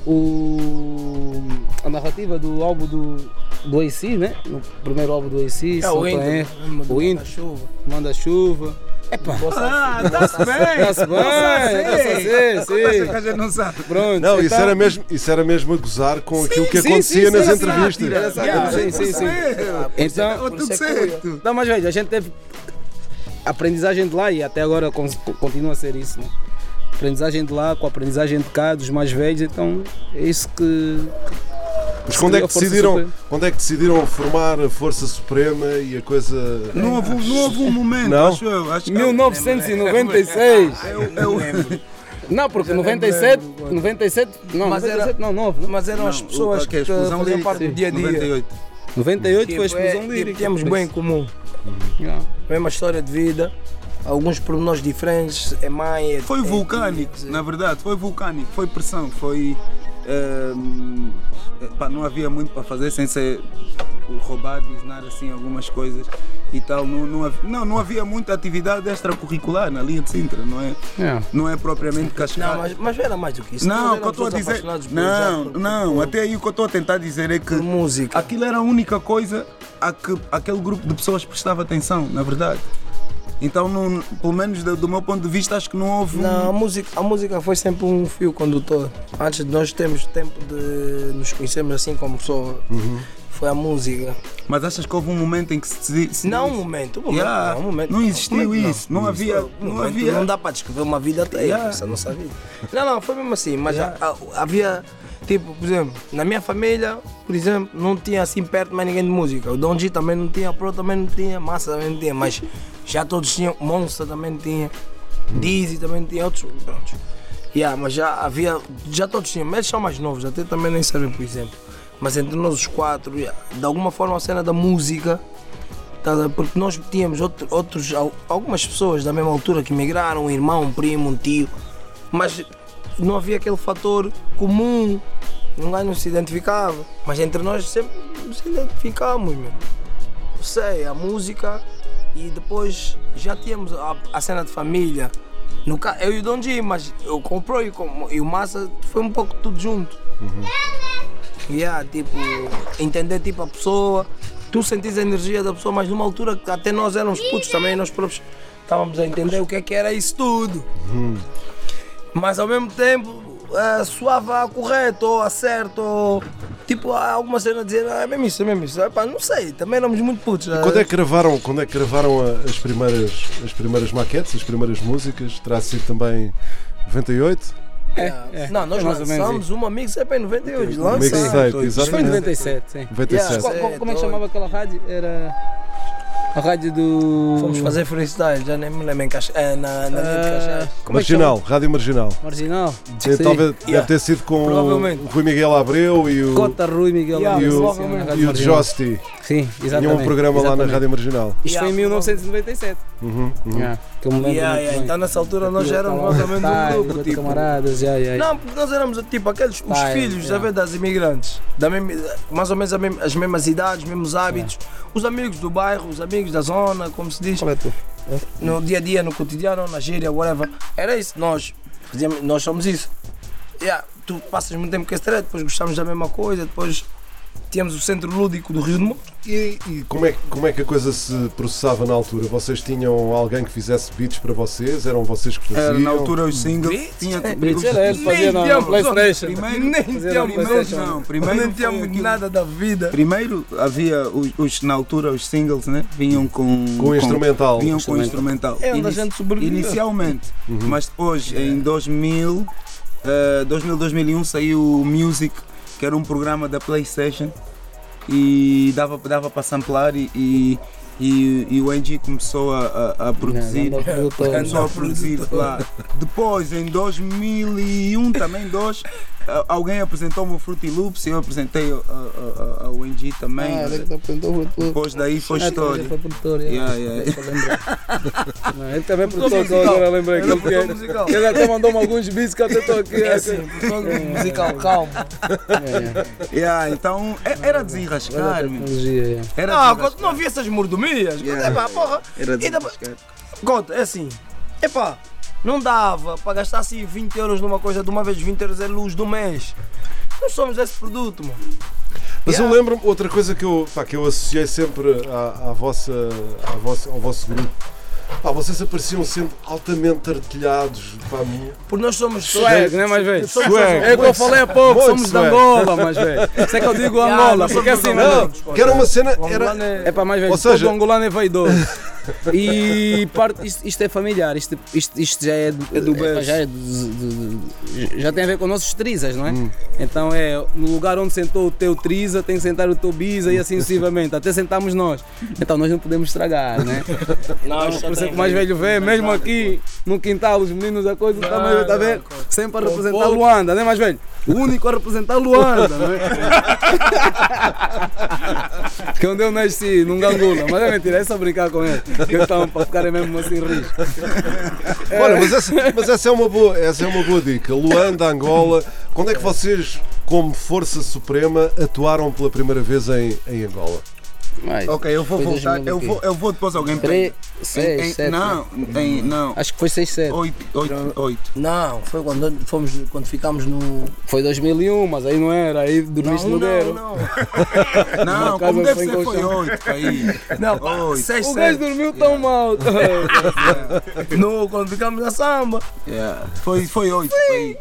o- a narrativa do álbum do, do AC, né? No primeiro álbum do AC, É o Inter. o Inter, chuva. Manda Chuva. Epá, Ah, está-se bem! Está-se bem, está-se bem, sim. A gente não sabe. pronto. Não, isso então- era mesmo, isso era mesmo a gozar com aquilo que sim, acontecia sim, nas sim, entrevistas. Era sátira, Yeah, sim, sim, sim. Então, Estava tudo é certo. Não, mas velho, a gente teve aprendizagem de lá e até agora con- continua a ser isso, né? Aprendizagem de lá com a aprendizagem de cá, dos mais velhos, então é isso que. Mas quando é, que decidiram, quando é que decidiram formar a Força Suprema e a coisa. Não houve, não houve um momento, Não? acho eu. Acho que 1996! é o- é o- Não, porque Já nem 97, lembro quando. 97, não, Mas 97 era- não, 9, né? Mas eram as Não, pessoas que, a explosão faziam lírica, parte do dia a dia. 98. 98 foi a Tipo, é, explosão tipo, lírica. tínhamos bem em comum. Yeah. Mesma história de vida, alguns pormenores diferentes, é mãe, é Foi é vulcânico, tio, na verdade, foi vulcânico, foi pressão, foi. Pá, não havia muito para fazer sem ser roubar, bisnar assim algumas coisas e tal. Não, não, havia, não, não havia muita atividade extracurricular na linha de Sintra, não é? Yeah. Não é propriamente cascata. Não, mas, mas era mais do que isso. Não, o que eu estou a dizer. Não, por- não, por- até aí o que eu estou a tentar dizer é que música. aquilo era a única coisa a que aquele grupo de pessoas prestava atenção, na verdade. Então, não- pelo menos do, do meu ponto de vista, acho que não houve. um- Não, a música, a música foi sempre um fio condutor. Antes de nós termos tempo de nos conhecermos assim como pessoa, Uhum. foi a música. Mas achas que houve um momento em que se. se Não um momento, um momento, Yeah, não, um momento. não existiu momento, isso, não havia- Um não momento, havia- Não dá para descrever uma vida até Yeah. essa nossa vida. Não, não, foi mesmo assim, mas a- a- havia, tipo, por exemplo, na minha família, por exemplo, não tinha assim perto mais ninguém de música. O Don G também não tinha, a Pro também não tinha, Massa também não tinha, mas já todos tinham, Monster também tinha, Dizzy também tinha, outros, pronto. Yeah, mas já havia, já todos tinham, mas são mais novos, até também nem servem, por exemplo. Mas entre nós os quatro, yeah, de alguma forma a cena da música, porque nós tínhamos outro- outros, al- algumas pessoas da mesma altura que migraram, um irmão, um primo, um tio, mas não havia aquele fator comum, ninguém não se identificava. Mas entre nós sempre nos identificamos, meu. Sei, a música e depois já tínhamos a, a cena de família. No, eu e o Don G, mas eu comprou e, e o Massa foi um pouco tudo junto. Yeah, tipo, entender tipo a pessoa, tu sentis a energia da pessoa, mas numa altura que até nós éramos putos também, nós próprios estávamos a entender o que é que era isso tudo. Mas ao mesmo tempo eh, soava correto ou a certo, ou tipo há alguma cena a dizer, ah, é mesmo isso, é mesmo isso. Epá, não sei, também éramos muito putos. eh. Quando é que gravaram, quando é que gravaram a- as, primeiras, as primeiras maquetes, as primeiras músicas? Terá sido também 98? É, é, Não, nós foi mais ou menos lançamos uma mixtape em 98. Um Lança. mixtape, Isso foi em exatamente. 97, sim. 97. Qual- qual- como é que chamava aquela rádio? Era a rádio do. Fomos fazer freestyle, já nem me lembro em Caxa, eh, na, na linha de Caxias. Como é que Marginal, Rádio Marginal. Marginal. Sim, Talvez deve Yeah. ter sido com Provavelmente. o Rui Miguel Abreu e o, Cota Rui Miguel Yeah, e o, e o. Josti. Sim, exatamente. Tinham um programa lá na exatamente. Rádio Marginal. Isto foi em 1997. Uhum, uhum. Yeah, que eu me lembro Yeah, yeah. Então nessa altura nós já éramos mais ou menos tá, um grupo. Tipo. camaradas, yeah, yeah. Não, porque nós éramos tipo aqueles, os Tá, filhos yeah. das imigrantes, da mesma, mais ou menos a mesma- as mesmas idades, os mesmos hábitos, os amigos do bairro, os amigos da zona, como se diz, Qual é tu? no dia a dia, no cotidiano, na gíria, whatever. Era isso, nós, fazíamos, nós somos isso. Yeah, tu passas muito tempo com esse trade, depois gostamos da mesma coisa, depois tínhamos o centro lúdico do Rio de Moro. E, e como, é, que- como é que a coisa se processava na altura? Vocês tinham alguém que fizesse beats para vocês? Eram vocês que faziam? Era, na altura os singles. Beats? Tinha, Beats os- era ele, fazia na, na tínhamos, Playstation. Primeiro, Nem tínhamos, não, primeiro nem foi tínhamos nada da vida. Primeiro havia os, os- na altura os singles, né? Vinham com. Com o instrumental. Vinham com o instrumental. É onde a gente sobreviveu. Inicialmente. Uhum. Mas depois, em 2000, eh, 2000, 2001, saiu o Music, que era um programa da PlayStation e dava, dava para samplar e, e, e, e o Angie começou a, a, a produzir. Não, não, produtor. Começou a produzir lá. Depois, em 2001, também, dois, alguém apresentou-me o Fruity Loops e eu apresentei ao- ao- ao- ao NG também. Ah, ele apresentou o produtor. Depois daí foi Ah, história. Ele foi produtor, Yeah, yeah. Não, Ele também é produtor, musical. agora lembrei que Ele é ele musical. Ele até mandou-me alguns beats que eu até estou aqui. É assim, produtor musical, calmo. Yeah, então, é- era desenrascar. Era Não, quando não havia essas mordomias, Yeah. epá, porra. Era E depois- desenrascar. Conta, é assim, epá, não dava para gastar assim 20 euros numa coisa de uma vez, 20 euros é luz do mês. Não somos esse produto, mano. Mas eu Yeah. lembro-me, outra coisa que eu, pá, que eu associei sempre à, à vossa, à vossa, ao vosso grupo. Pá, vocês apareciam sempre altamente artilhados. Pá, Porque nós somos Swag, né, mais velho? É o que eu falei há pouco, Muito somos de. Angola, mais velho. Isso é que eu digo Angola, porque assim, não. que era uma cena. O Era, angolano é- É para mais velho, Ou seja- todo angolano é vaidoso. E parte, isto, isto é familiar, isto, isto, isto já é do, É do é, já, é de- de- de- já tem a ver com nossos trisas, não é? Então é no lugar onde sentou o teu trisa, tem que sentar o teu bisa e assim sucessivamente, até sentamos nós. Então nós não podemos estragar, né? Por isso é que o mais velho vê, mesmo aqui no quintal, os meninos, a coisa está mais, tá vendo? sempre a representar Luanda, não é mais velho? O único a representar Luanda, não é? que é onde eu nasci, num gangula. Mas é mentira, é só brincar com ele. Então, para ficarem mesmo assim rios. Olha, mas essa, mas essa é uma boa, essa é uma boa dica. Luanda, Angola. Quando é que vocês, como Força Suprema, atuaram pela primeira vez em, em Angola? Mas, Ok, eu vou foi voltar. 2000 Eu vou, eu vou depois alguém Três, Em- seis, em- sete. Não, tem, não. Acho que foi 6, 7. Oito, oito, oito. Não, foi quando fomos, quando ficámos no. Foi 2001, mas aí não era, aí dormiste no não, Guero. não. Não, casa como deve em ser, foi colchão. oito. Aí. Não, pá, Oito. seis, O gajo dormiu tão mal. No, quando ficámos na samba. Yeah. Foi, foi oito. Foi,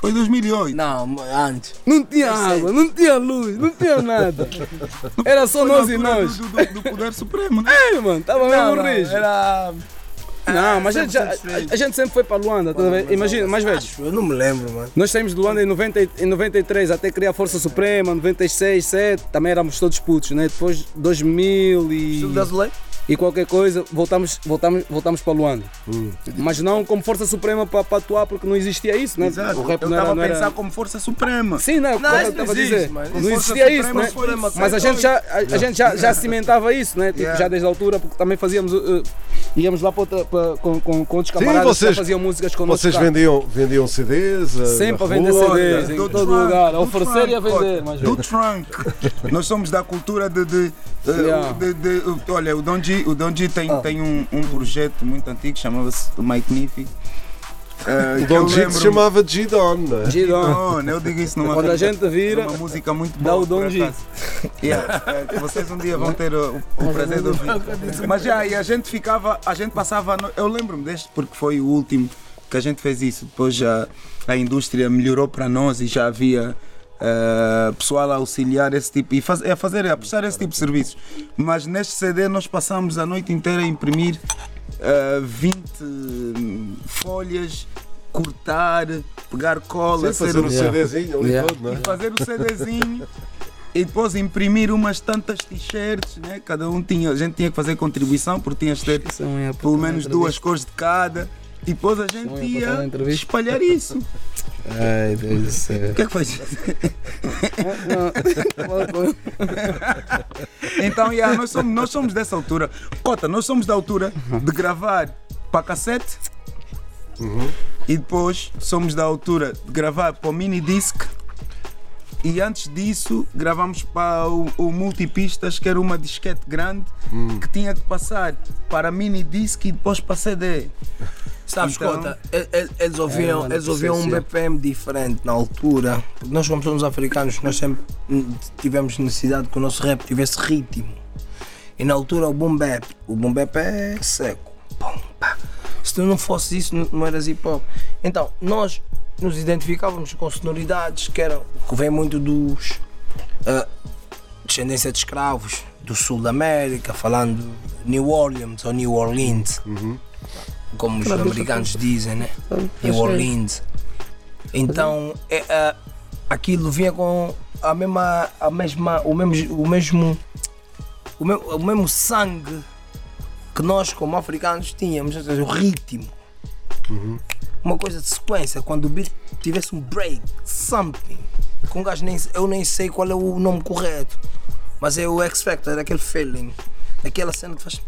foi 2008. Não, antes. Não tinha água, não tinha luz, não tinha nada. Era só nós e altura nós. Do, do, do Poder Supremo, né? É, mano, tava Não, mesmo rijo. era. Não, mas a gente, já- a, gente sempre foi para Luanda, tá ver? imagina, mais velho. Acho, eu não me lembro, mano. Nós saímos de Luanda em, 90, e- em 93 até criar a Força Suprema, 96, 7, também éramos todos putos, né? Depois 2000 e, Estilo brasileiro? E qualquer coisa, voltamos, voltamos, voltamos para Luanda. Mas não como Força Suprema para, para atuar, porque não existia isso, né? Exato. O rap eu estava era, a era- pensar como Força Suprema. Sim, não, Não, isso estava a dizer. mano. Não existia isso, Suprema né? foi uma Mas a gente, já, a, a gente já, já cimentava isso, né? Tipo, Yeah. já desde a altura, porque também fazíamos. uh, íamos lá para outra, para- com, com, com outros camaradas vocês- que faziam músicas com Vocês vendiam, vendiam CDs? eh, Sempre a vender rua? CDs, em Do todo trunk, lugar, a oferecer e a trunk, vender. Mas, Do trunk. Nós somos da cultura de. de, de- Yeah. de- de- olha, o Donji, o Donji tem, Ah. tem um, um projeto muito antigo, chamava-se Magnific. Uh, O Don G que se chamava G-Don, não é? Gidon, eu digo isso numa quando a gente é vira, uma música muito dá boa. o Don por G. acaso. Yeah, é, vocês um dia vão ter o, o prazer de ouvir. Mas já, e a gente ficava, a gente passava. no- Eu lembro-me deste porque foi o último que a gente fez isso. Depois já a indústria melhorou para nós e já havia eh, pessoal a auxiliar esse tipo e faz, a fazer, a prestar esse tipo de serviços. Mas neste CD nós passamos a noite inteira a imprimir eh, 20 folhas, cortar, pegar cola, Sim, fazer o Yeah. CDzinho ali Yeah. todo, não é? e fazer o CDzinho e depois imprimir umas tantas t-shirts, né? Cada um tinha, a gente tinha que fazer contribuição porque tinha que ter é um pelo menos duas cores de cada. E depois a gente Não ia espalhar isso. Ai, Deus do céu. O que é que foi? Então, yeah, nós, somos, nós somos dessa altura. Cota, nós somos da altura de gravar para cassete e depois somos da altura de gravar para o mini disc. E antes disso, gravamos para o, o multipistas, que era uma disquete grande que tinha que passar para mini disc e depois para CD. Sabes, Então- Cota, eles ouviam, mano, eles ouviam um. BPM diferente na altura. Porque nós, como somos africanos, nós sempre tivemos necessidade que o nosso rap tivesse ritmo. E na altura o boom bap, o boom bap é seco. Pum. Se tu não fosse isso, não- não eras hip hop. Então, nós nos identificávamos com sonoridades que eram, que vem muito dos ah, descendência de escravos do sul da América, falando New Orleans ou New Orleans, como os americanos dizem, né? New Orleans. Então, é, ah, aquilo vinha com a mesma, a mesma, o mesmo, o mesmo, o mesmo, o mesmo sangue que nós como africanos tínhamos, ou seja, o ritmo. Uma coisa de sequência, quando o beat tivesse um break, something, com um gajo nem, eu nem sei qual é o nome correto, mas é o X Factor, é aquele feeling, aquela cena que faz.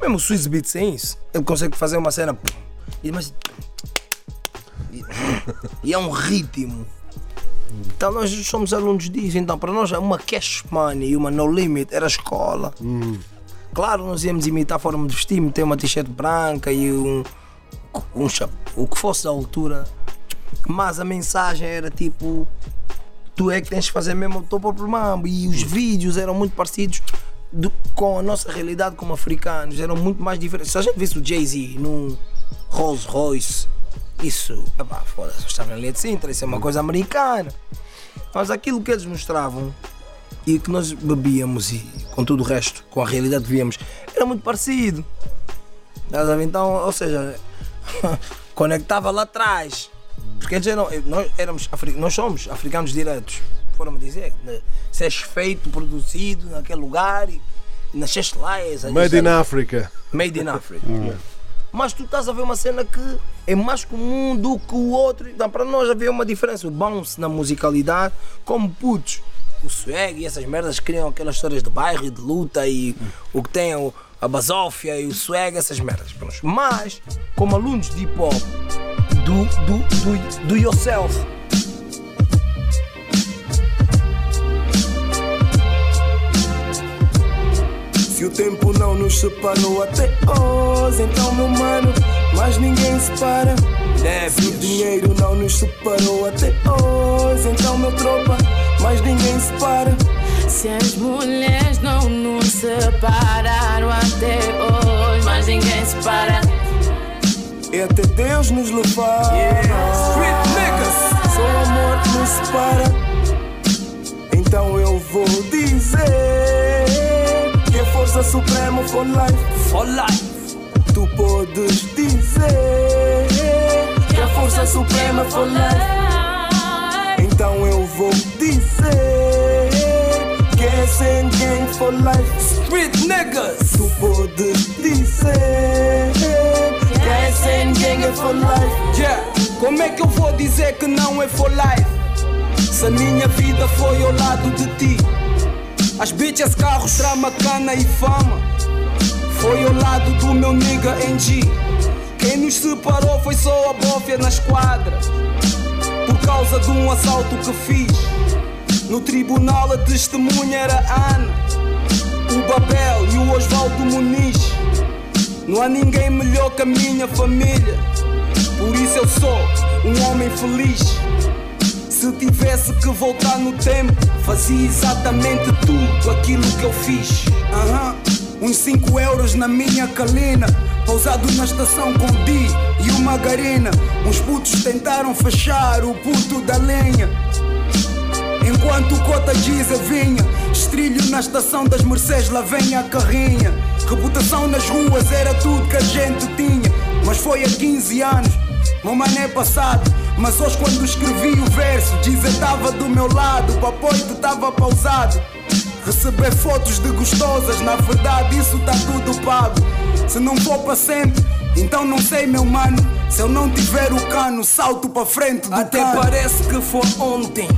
Mesmo o Swiss Beats é isso, ele consegue fazer uma cena e, mas, e, e é um ritmo. Então nós somos alunos disso, então para nós uma cash money e uma no limit era a escola. Claro, nós íamos imitar a forma de vestir, meter uma t-shirt branca e um, um chap- o que fosse da altura. Mas a mensagem era tipo: tu é que tens de fazer mesmo o teu próprio mambo. E os vídeos eram muito parecidos do- com a nossa realidade como africanos, eram muito mais diferentes. Se a gente visse o Jay-Z num Rolls Royce, isso, epá, foda-se, estava na linha Sintra, isso é uma coisa americana. Mas aquilo que eles mostravam e que nós bebíamos e com tudo o resto, com a realidade que víamos, era muito parecido. Então, ou seja, conectava lá atrás. Porque eles eram, nós, éramos, nós somos africanos diretos, foram-me dizer. né? Se és feito, produzido naquele lugar e nasceste lá. és- Made in Africa. Made in Africa. mas tu estás a ver uma cena que é mais comum do que o outro. Então, para nós havia uma diferença. O bounce na musicalidade, como putos, o swag e essas merdas criam aquelas histórias de bairro e de luta e o que tem o- a basófia e o swag, essas merdas. Mas, como alunos de hip hop, do, do, do, do yourself. Se o tempo não nos separou até hoje, então meu mano, mais ninguém se para. Se o dinheiro não nos separou até hoje, então meu tropa, mais ninguém se para. Se as mulheres não nos separaram até hoje, mas ninguém se para. E até Deus nos levar. Street niggas. Só o amor que nos separa. Então eu vou dizer força suprema for life. For life. Tu podes dizer que a força suprema for life. Então eu vou dizer que é sem gang for life. Street niggas. Tu podes dizer que é sem gang for life. Yeah, como é que eu vou dizer que não é for life? Se a minha vida foi ao lado de ti. As bitches, carros, trama, cana e fama. Foi ao lado do meu nigga NG. Quem nos separou foi só a bófia na esquadra. Por causa de um assalto que fiz. No tribunal a testemunha era Ana, o Babel e o Osvaldo Muniz. Não há ninguém melhor que a minha família. Por isso eu sou um homem feliz. Se tivesse que voltar no tempo, fazia exatamente tudo aquilo que eu fiz. Aham, uns 5 euros na minha calina. Pousado na estação com o Di e uma garina. Uns putos tentaram fechar o puto da lenha. Enquanto o Cota Giza vinha, estrilho na estação das Mercedes, lá vem a carrinha. Reputação nas ruas era tudo que a gente tinha. Mas foi há 15 anos, meu mano é passado. Mas hoje quando escrevi o verso, Giza tava do meu lado, o papoito tava pausado. Receber fotos de gostosas, na verdade isso tá tudo pago. Se não for para sempre, então não sei, meu mano. Se eu não tiver o cano, salto para frente do Até cano. parece que foi ontem.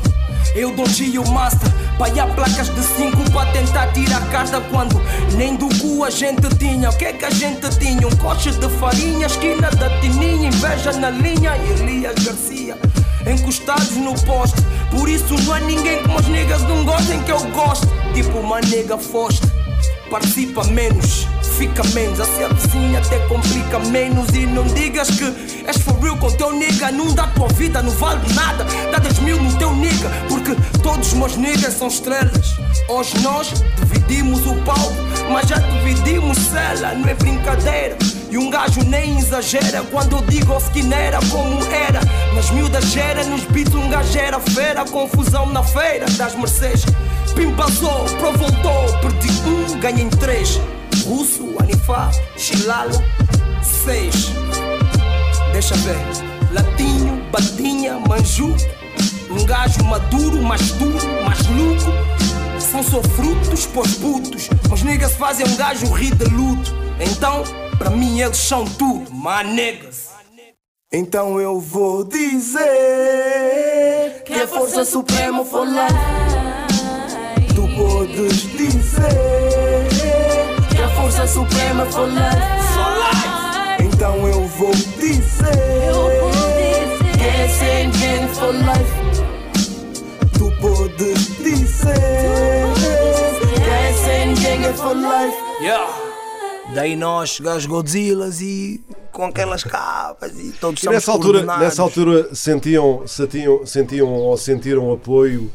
Eu dodgi o master, paia placas de 5 para tentar tirar carta quando nem do cu a gente tinha. O que é que a gente tinha? Um coche de farinha, esquina da Tininha, inveja na linha e Elias Garcia. Encostados no poste, por isso não há ninguém como as niggas não gostem que eu gosto. Tipo uma nega foste, participa menos, fica menos. A vizinha até complica menos. E não digas que és for real com teu nigga. Não dá tua vida, não vale nada. Dá 10 mil no teu nigga, porque todos os meus niggas são estrelas. Hoje nós dividimos o palco, mas já dividimos cela, não é brincadeira. E um gajo nem exagera quando eu digo ao era como era. Nas miúdas gera, nos beats um gajo era fera. Confusão na feira das Mercedes. Pim passou, pro voltou, perdi um, ganhei três. Russo, Anifá, Chilala, seis. Deixa ver. Latinho, Batinha, Manju. Um gajo maduro, mais duro, mais louco. São só frutos pós putos. Os niggas fazem um gajo rir de luto. Então, para mim eles são tudo, my niggas. Então eu vou dizer que a força suprema for life. Tu podes dizer força suprema for life. Então eu vou dizer que é sem gang for life. Tu podes dizer que é sem gang for life. Yeah. Daí nós, gajos Godzillas e com aquelas capas e todos E nessa altura, nessa altura sentiam, sentiam, sentiam ou sentiram apoio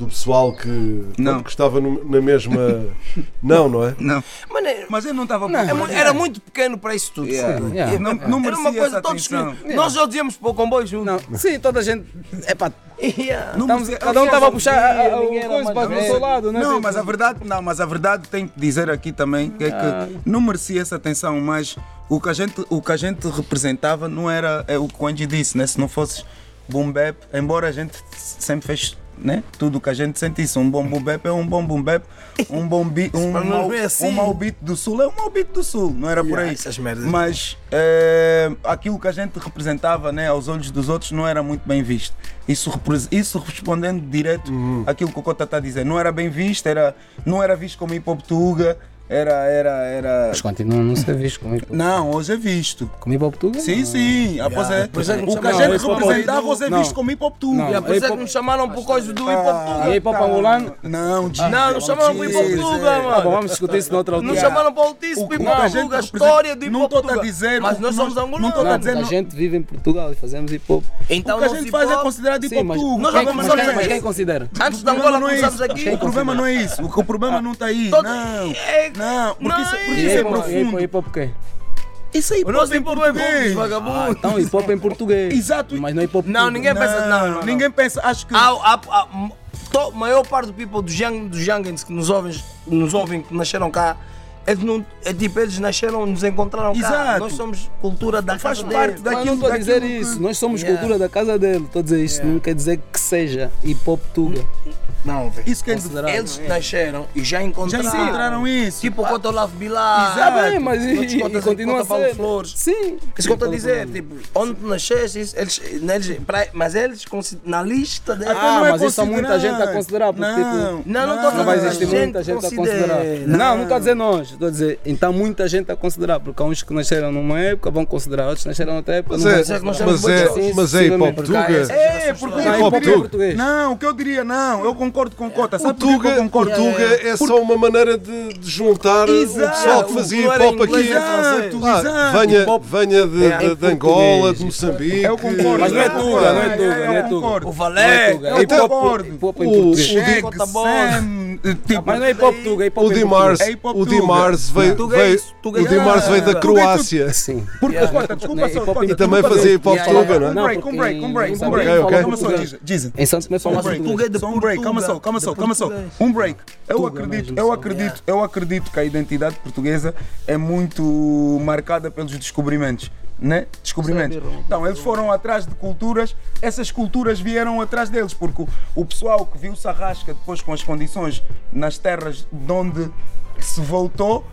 do pessoal que, Não. que estava no- na mesma. Não, não é? Não. É- Mas eu não estava é mu- era muito pequeno para isso tudo. Yeah. Yeah. Não, Era não uma merecia coisa todos que nós já dizíamos para o comboio junto. Não, sim, toda a gente. Epá, Yeah. Não estamos- cada um estava a puxar a- a- o era coisa para o seu lado? Não, Tipo, mas a verdade, não, mas a verdade tem que dizer aqui também que é que não merecia essa atenção, mas o que a gente, o que a gente representava não era é o que o Angie disse, né? Se não fosse boom bap, embora a gente sempre fez né? Tudo que a gente sente isso. Um bom boom bap é um bom boom bap, um bom beat, um, mau, é assim. um mau beat do sul é um mau beat do sul, não era por Yeah, aí. essas merdas. Mas eh, aquilo que a gente representava né, aos olhos dos outros não era muito bem visto. Isso, isso respondendo direto àquilo que o Cota está a dizer. Não era bem visto, era, não era visto como hip hop tuga, era. era, era... Mas continua a não ser visto como hip hop. Não, hoje é visto. Como hip hop tuga? Sim, sim. Após é, Por isso é que me o que a chamaram gente representava hoje é Não. visto hop tuga. Não. Yeah, por isso é que me chamaram por coisa do hip hop tuga. E hip hop angolano? Não. Não, não chamaram por hip hop é. Bom, mano. vamos discutir isso noutra Não altura. chamaram para o O hip a hop a história do hip não hop Mas o- nós não- somos não angolanos. a Não, gente vive em Portugal e fazemos hip hop. Então o que a gente faz é considerado hip hop já mas, quem, considera? Antes da O Angola não é isso. aqui. O problema não é isso. O o problema não está aí. Não. É- Não, porque Não isso, é porque isso é hip hop- hip hop- profundo. hip hop quem? Isso aí O nosso hip hop é bom, vagabundo. Ah, então hip hop é em português. Exato. Mas não é hip hop Não, ninguém pensa. Não, não, não. Ninguém pensa. Acho que. A, a, a, to- maior parte do people young, dos youngins que nos ouvem, nos ouvem, que nasceram cá, eles não, é tipo, eles nasceram, nos encontraram cá. Exato. Nós somos cultura da Faz casa parte Mas daquilo- não estou a dizer que- isso. Nós somos Yeah. cultura da casa dele. Estou a dizer isto. Não quer dizer que seja hip hop tuga. Não, velho. Isso que é Considerado. Eles nasceram e já Já encontraram. encontraram isso. Tipo o Conta Love Bilal. Exato. Ah, bem, mas e, e, contas e continua a ser. Flores. Sim. Isso que eu estou a dizer, tipo, onde tu nasceste, isso, eles, eles, pra- mas eles, na lista deles. Ah, não é mas isso há muita gente a considerar. Porque, Não. tipo, Não, não estou não vai a existir muita gente a considera. considerar. Não, não estou a dizer nós. Estou a dizer, então muita gente a considerar. Porque há uns que nasceram numa época vão considerar, outros nasceram noutra época. Mas não é, mas é, Assim mas é hip hop sucessivamente. tuga. É, porque é tuga. português. Não, o que eu diria, não, eu concordo com o Cota. O Sabe eu Tuga, concordo? o Tuga é só uma maneira de, de juntar o Exato. pessoal que fazia O hip que não hop era aqui. é Exato, Ah, exato. venha, venha de, é de- Angola, de Moçambique. Eu concordo. Mas não é tuga, não é tuga, eu não é tuga. concordo. O é Valé. Eu é hip hop, concordo. O- o- Boss. Sam, Mas não é hip hop tuga, é hip hop O Dimars. É o tuga. Dimars veio, é veio- isso, tuga o é Dimars isso. veio da é Croácia Sim. Porque, Yeah. Desculpa só, e também fazia hip hop tuga, não é? Um break, um break, um break, um. Calma só, Giza. Em Santo Tomé Só um fala break, Tuga é um break, calma só, calma só, calma só. Um break. Eu acredito, eu acredito, eu acredito que a identidade portuguesa é muito marcada pelos descobrimentos. Né? Descobrimentos. Então, eles foram atrás de culturas, essas culturas vieram atrás deles, porque o, o pessoal que viu Sarrasca depois com as condições nas terras de onde se voltou,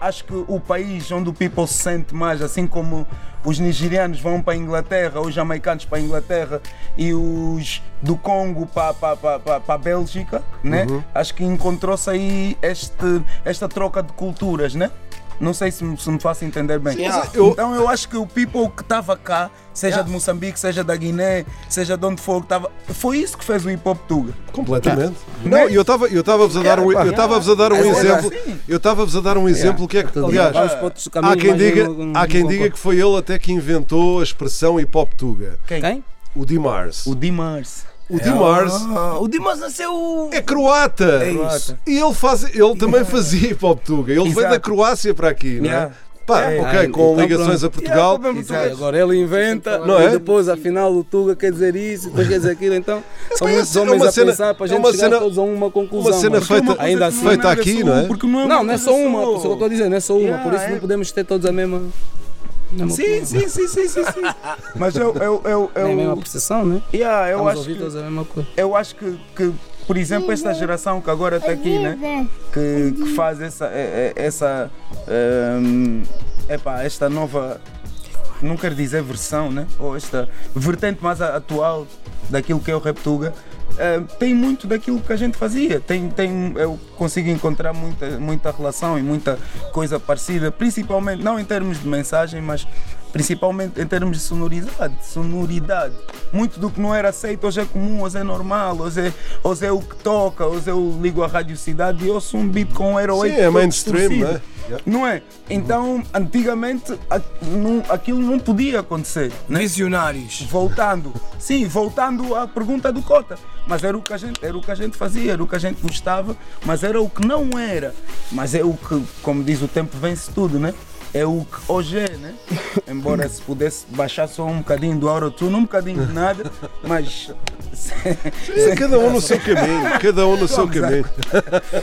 acho que o país onde o people se sente mais, assim como os nigerianos vão para a Inglaterra, os jamaicanos para a Inglaterra e os do Congo para, para, para, para, a Bélgica, né? acho que encontrou-se aí este, esta troca de culturas, né? Não sei se me, se me faço entender bem. Yeah. Eu- Então eu acho que o people que estava cá, seja de Moçambique, seja da Guiné, seja de onde for que estava, foi isso que fez o hip hop tuga. Completamente. Não, e eu estava eu estava-vos a dar um, eu estava-vos a dar um É, é exemplo. Eu estava-vos a dar um exemplo que é que, aliás, há quem diga, não- não há quem diga que foi ele até que inventou a expressão hip hop tuga. Quem? O Dimars. O Dimars. O Dimars Ah, o Dimas nasceu. é croata. É isso. E ele, faz, ele também fazia hip hop tuga. Ele veio Exato. da Croácia para aqui, não é? Yeah. Pá, É. ok, Ah, com então ligações pronto. a Portugal. Yeah, Exato. Agora ele inventa Não é? e depois afinal o Tuga quer dizer isso, depois quer dizer aquilo, então são é muitos uma homens a cena- pensar para a é gente uma chegar cena- todos a uma conclusão. uma cena feita- ainda assim. feita aqui, não é? Não é, Não, é só uma, por isso que eu só. estou a dizer, não é só uma, Yeah, por isso é. não podemos ter todos a mesma. Sim, sim, sim, sim, sim, sim. Mas eu, eu, eu, Nem a mesma eu, percepção, né? yeah, eu Vamos acho que, todos a mesma coisa. eu acho que, que, por exemplo, esta geração que agora está aqui, né? Que, que faz essa, é- é- essa, ehm, epá, esta nova, não quero dizer versão, né? Ou esta vertente mais atual daquilo que é o Reptuga. Eh, tem muito daquilo que a gente fazia. Tem, tem, eu consigo encontrar muita, muita relação e muita coisa parecida, principalmente não em termos de mensagem, mas principalmente em termos de sonoridade. sonoridade. Muito do que não era aceito hoje é comum, hoje é normal, hoje é, hoje é o que toca, hoje eu ligo a Rádio Cidade e ouço um beat com Hero Sim, 8 é mainstream, né? Yeah. Não é? Então, antigamente, não- aquilo não podia acontecer. Né? Visionários. Voltando, sim, voltando à pergunta do Cota. Mas era o, que a gente, era o que a gente fazia, era o que a gente gostava, mas era o que não era. Mas é o que, como diz o tempo, vence tudo, né? É o que hoje é, né? Embora se pudesse baixar só um bocadinho do Autotune, um bocadinho de nada, mas. É, cada um no seu caminho, cada um no seu caminho.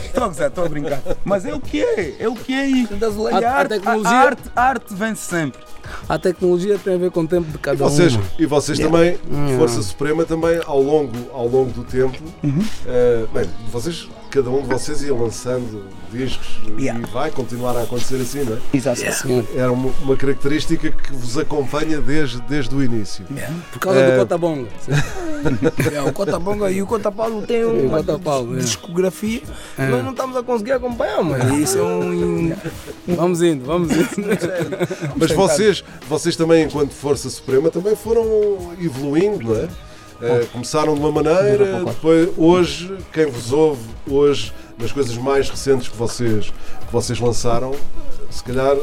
Estou a gozar, estou a brincar. Mas é o que é, é o que é e, A- a, a arte, a arte, a arte vence sempre. A tecnologia tem a ver com o tempo de E cada vocês, um. e vocês também, Força Suprema, também ao longo, ao longo do tempo, eh, bem, vocês, cada um de vocês ia lançando discos Yeah. e vai continuar a acontecer assim, não é? Exato. Sim, Era uma, uma característica que vos acompanha desde, desde o início. por causa É. do Cotabonga. É, o Cota Bonga e o Cota Paulo tem E o uma é. discografia, nós não estamos a conseguir acompanhar, mano. Isso é um. Vamos indo, vamos indo. Mas vocês, vocês também, enquanto Força Suprema, também foram evoluindo, não é? Eh, começaram de uma maneira, depois hoje, quem vos ouve hoje, nas coisas mais recentes que vocês, que vocês lançaram, se calhar,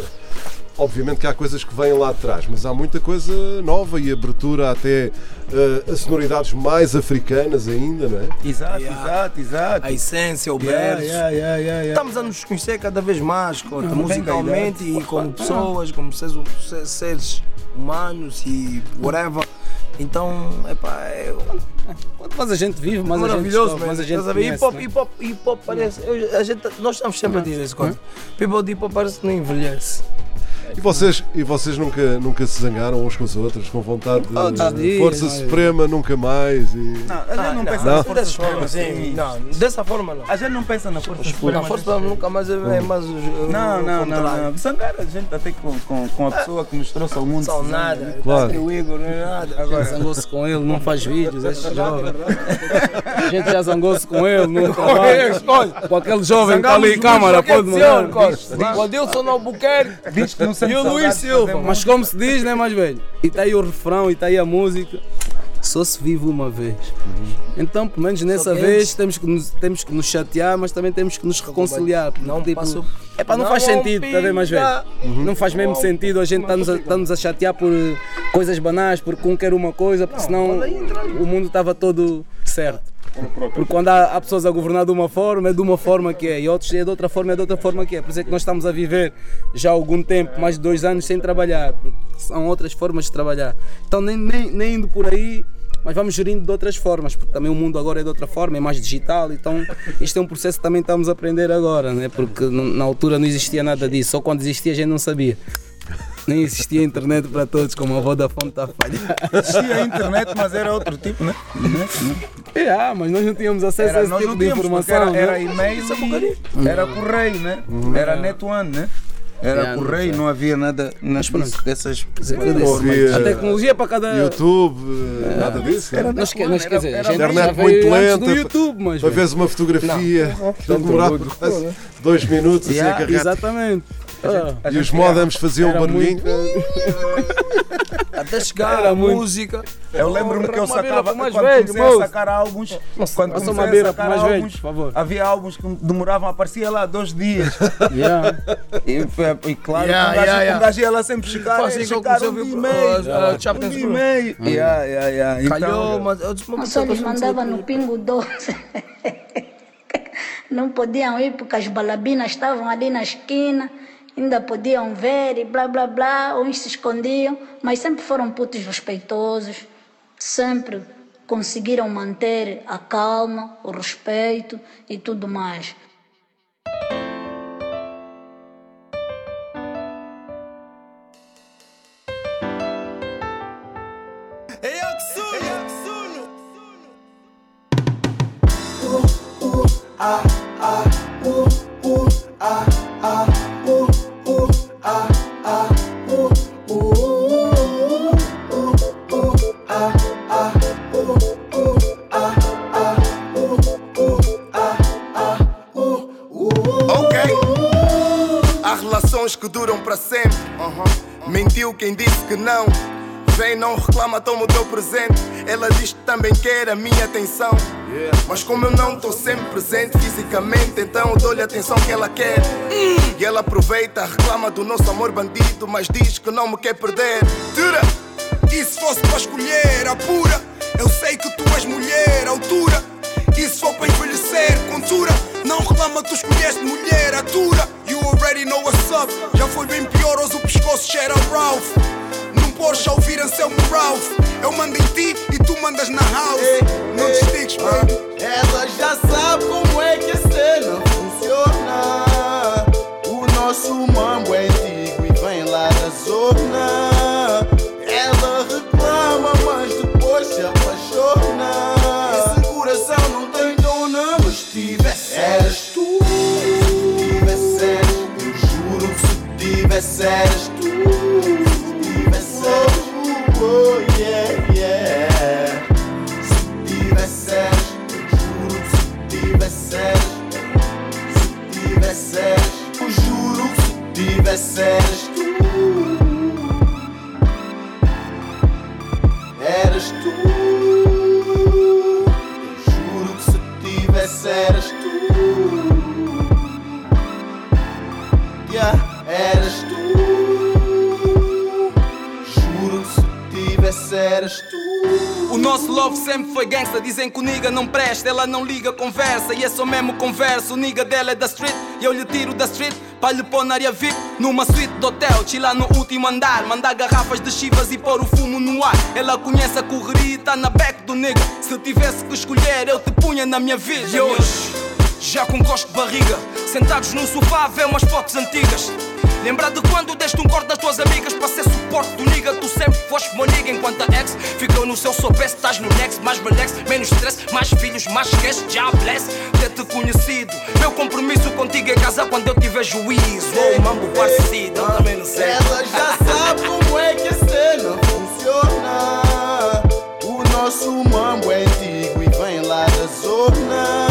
obviamente que há coisas que vêm lá atrás, mas há muita coisa nova e abertura até eh, a sonoridades mais africanas ainda, não é? Exato, Yeah. exato, exato. A essência, o berço. yeah, yeah, yeah, yeah. Estamos a nos conhecer cada vez mais, Não, cá, musicalmente e como pessoas, como seres, se- seres humanos e whatever. Então, epá, é Quanto mais a gente vive, mais a gente maravilhoso, a gente conhece, Hip hop, né? hip hop, hip hop parece. eu- a gente, nós estamos sempre a dizer isso, Cota. People de hip hop parece que não envelhece. E vocês, e vocês nunca, nunca se zangaram uns com os outros, com vontade de os dias, Força não é? Suprema, nunca mais. E... Não, a gente não, pensa não. na força Dessa suprema forma, sim. Não, dessa forma não. A gente não pensa na força suprema. Na força nunca mais é, é mais o, o Não, não, não, não. Zangar a gente até com, com, com a pessoa que nos trouxe ao mundo. São nada. né? Claro. O Igor não é nada. Agora zangou-se com ele, não faz vídeos, este jovem. A gente já zangou-se com ele, não trabalha. Com aquele jovem que está ali em câmara, pode mandar. O Adilson Albuquerque Diz que não e o Luís Silva. Mas como se diz, né, mais velho? E está aí o refrão, e está aí a música. Só se vive uma vez. Então, pelo menos nessa vez, temos que, nos, temos que nos chatear, mas também temos que nos reconciliar. porque, Não tipo, passou- É pá, não, Não faz sentido, está a ver mais velho? pinga. Não faz mesmo sentido a gente estar-nos a, estar-nos a chatear por eh, coisas banais, porque um quer uma coisa, porque senão o mundo estava todo certo. Porque quando há, há pessoas a governar de uma forma, é de uma forma que é, e outros é de outra forma, é de outra forma que é. Por isso é que nós estamos a viver já há algum tempo, mais de dois anos, sem trabalhar, porque são outras formas de trabalhar. Então, nem, nem, nem indo por aí, mas vamos gerindo de outras formas, porque também o mundo agora é de outra forma, é mais digital, então isto é um processo que também estamos a aprender agora, né? porque na altura não existia nada disso, só quando existia a gente não sabia. Nem existia internet para todos, como a Vodafone está a falhar. Existia a internet, mas era outro tipo, né? É, mas nós não tínhamos acesso Era, a esse tipo não de informação. era, era né? e-mail e era correio, né? Era net one, né? Era Yeah, correio, não havia nada, pronto. disso, dessas Não A tecnologia para cada. YouTube, eh, nada disso. Era Nós, que- nós, quer dizer, a Era- gente Internet muito lenta, do YouTube, mas. Para veres uma fotografia, aquilo demorava quase dois minutos assim a Yeah, carregar. Exatamente. Ah, E os modems faziam um barulhinho. Até chegar Era a muito. música. Eu lembro-me que eu sacava mais quando velho, comecei moço. a sacar álbuns. Quando passa comecei uma a bira sacar mais velho, álbuns, por favor. havia álbuns que demoravam, aparecia lá dois dias. yeah. E, foi- e claro, Yeah, um gajo- yeah, yeah. um gajo ia lá sempre chegar, assim chegar a um dia e meio, a- a um dia e meio. Yeah, yeah, yeah. Então, Calhou, mas eu disse, Mas só lhes mandava no pingo doce. Não podiam ir porque as balabinas estavam ali na esquina, ainda podiam ver e blá blá blá, uns se escondiam, mas sempre foram putos respeitosos, sempre conseguiram manter a calma, o respeito e tudo mais. Ok. Para sempre. Mentiu quem disse que não. Vem, não reclama, toma o teu presente. Ela diz que também quer a minha atenção. Mas como eu não estou sempre presente fisicamente, então eu dou-lhe a atenção que ela quer. E ela aproveita, reclama do nosso amor bandido, mas diz que não me quer perder. Tira! E se fosse para escolher a pura, eu sei que tu és mulher, altura. E se for para envelhecer, contura, não reclama, tu escolheste mulher, atura. You already know what's up, já foi bem pior, hoje o pescoço cheira Ralph. Num Porsche a ouvir Anselmo Ralph. Eu mando em ti e tu mandas na house. não te estiques, baby. Ela já sabe como é que a cena funciona. O nosso mambo é antigo e vem lá da zona. tivesseres tu, se tivesseres tu, oh, yeah, yeah. Se tivesseres, juro que se tivesseres, se tivesseres, eu juro que se tivesseres tu, eras tu. Juro que se tivesseres tu, yeah eras tu. Juro que se tivesse eras tu. O nosso love sempre foi gangsta. Dizem que o nigga não presta, ela não liga, conversa. E é só mesmo conversa. O nigga dela é da street e eu lhe tiro da street. Pra lhe pôr na área VIP, numa suíte de hotel, chilar no último andar, mandar garrafas de chivas e pôr o fumo no ar. Ela conhece a correria e tá na back do nigga. Se tivesse que escolher, eu te punha na minha vida. E hoje, já com gosto de barriga, sentados num sofá ver umas fotos antigas. Lembra de quando deste um corte das tuas amigas para ser suporte do nigga? Tu sempre foste meu nigga enquanto a ex ficou no seu soubesse. Estás no next, mais relax, menos stress, mais filhos, mais esquece. Já bless, ter-te conhecido. Meu compromisso contigo é casar quando eu tiver juízo. Oh, mambo parecido, eu também não sei. Ela já sabe como é que a cena funciona. O nosso mambo é antigo e vem lá da zona.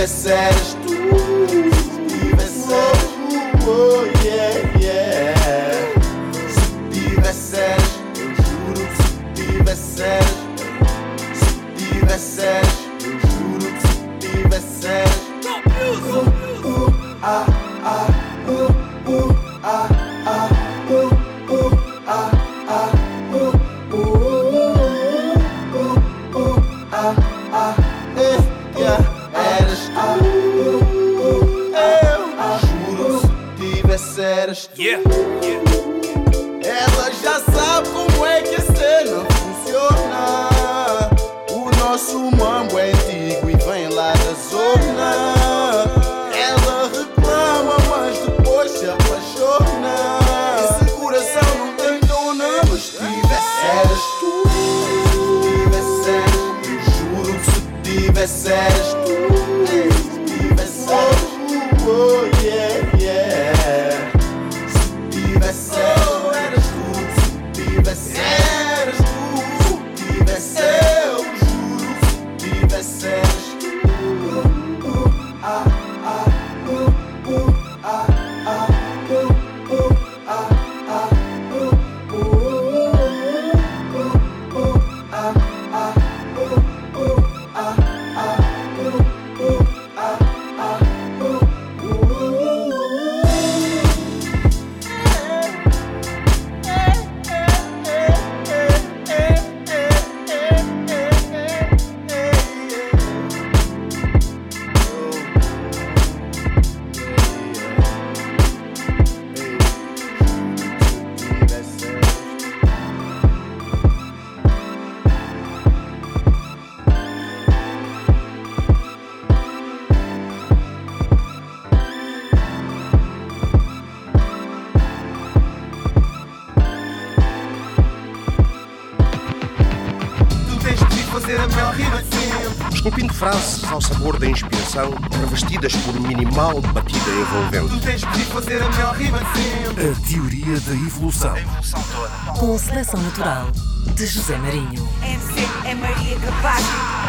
Eras tu. Se tivesse eras, oh yeah, yeah. Se tivesse eras, eu juro que se tivesse eras. Se tivesse eras, eu juro que se tivesse eras. Uh, uh, ah, thirsty. Minimal batida envolvente. Tu tens vir fazer a melhor rima sempre. A teoria da evolução. Com seleção natural de José Marinho. MC é Maria Capaz.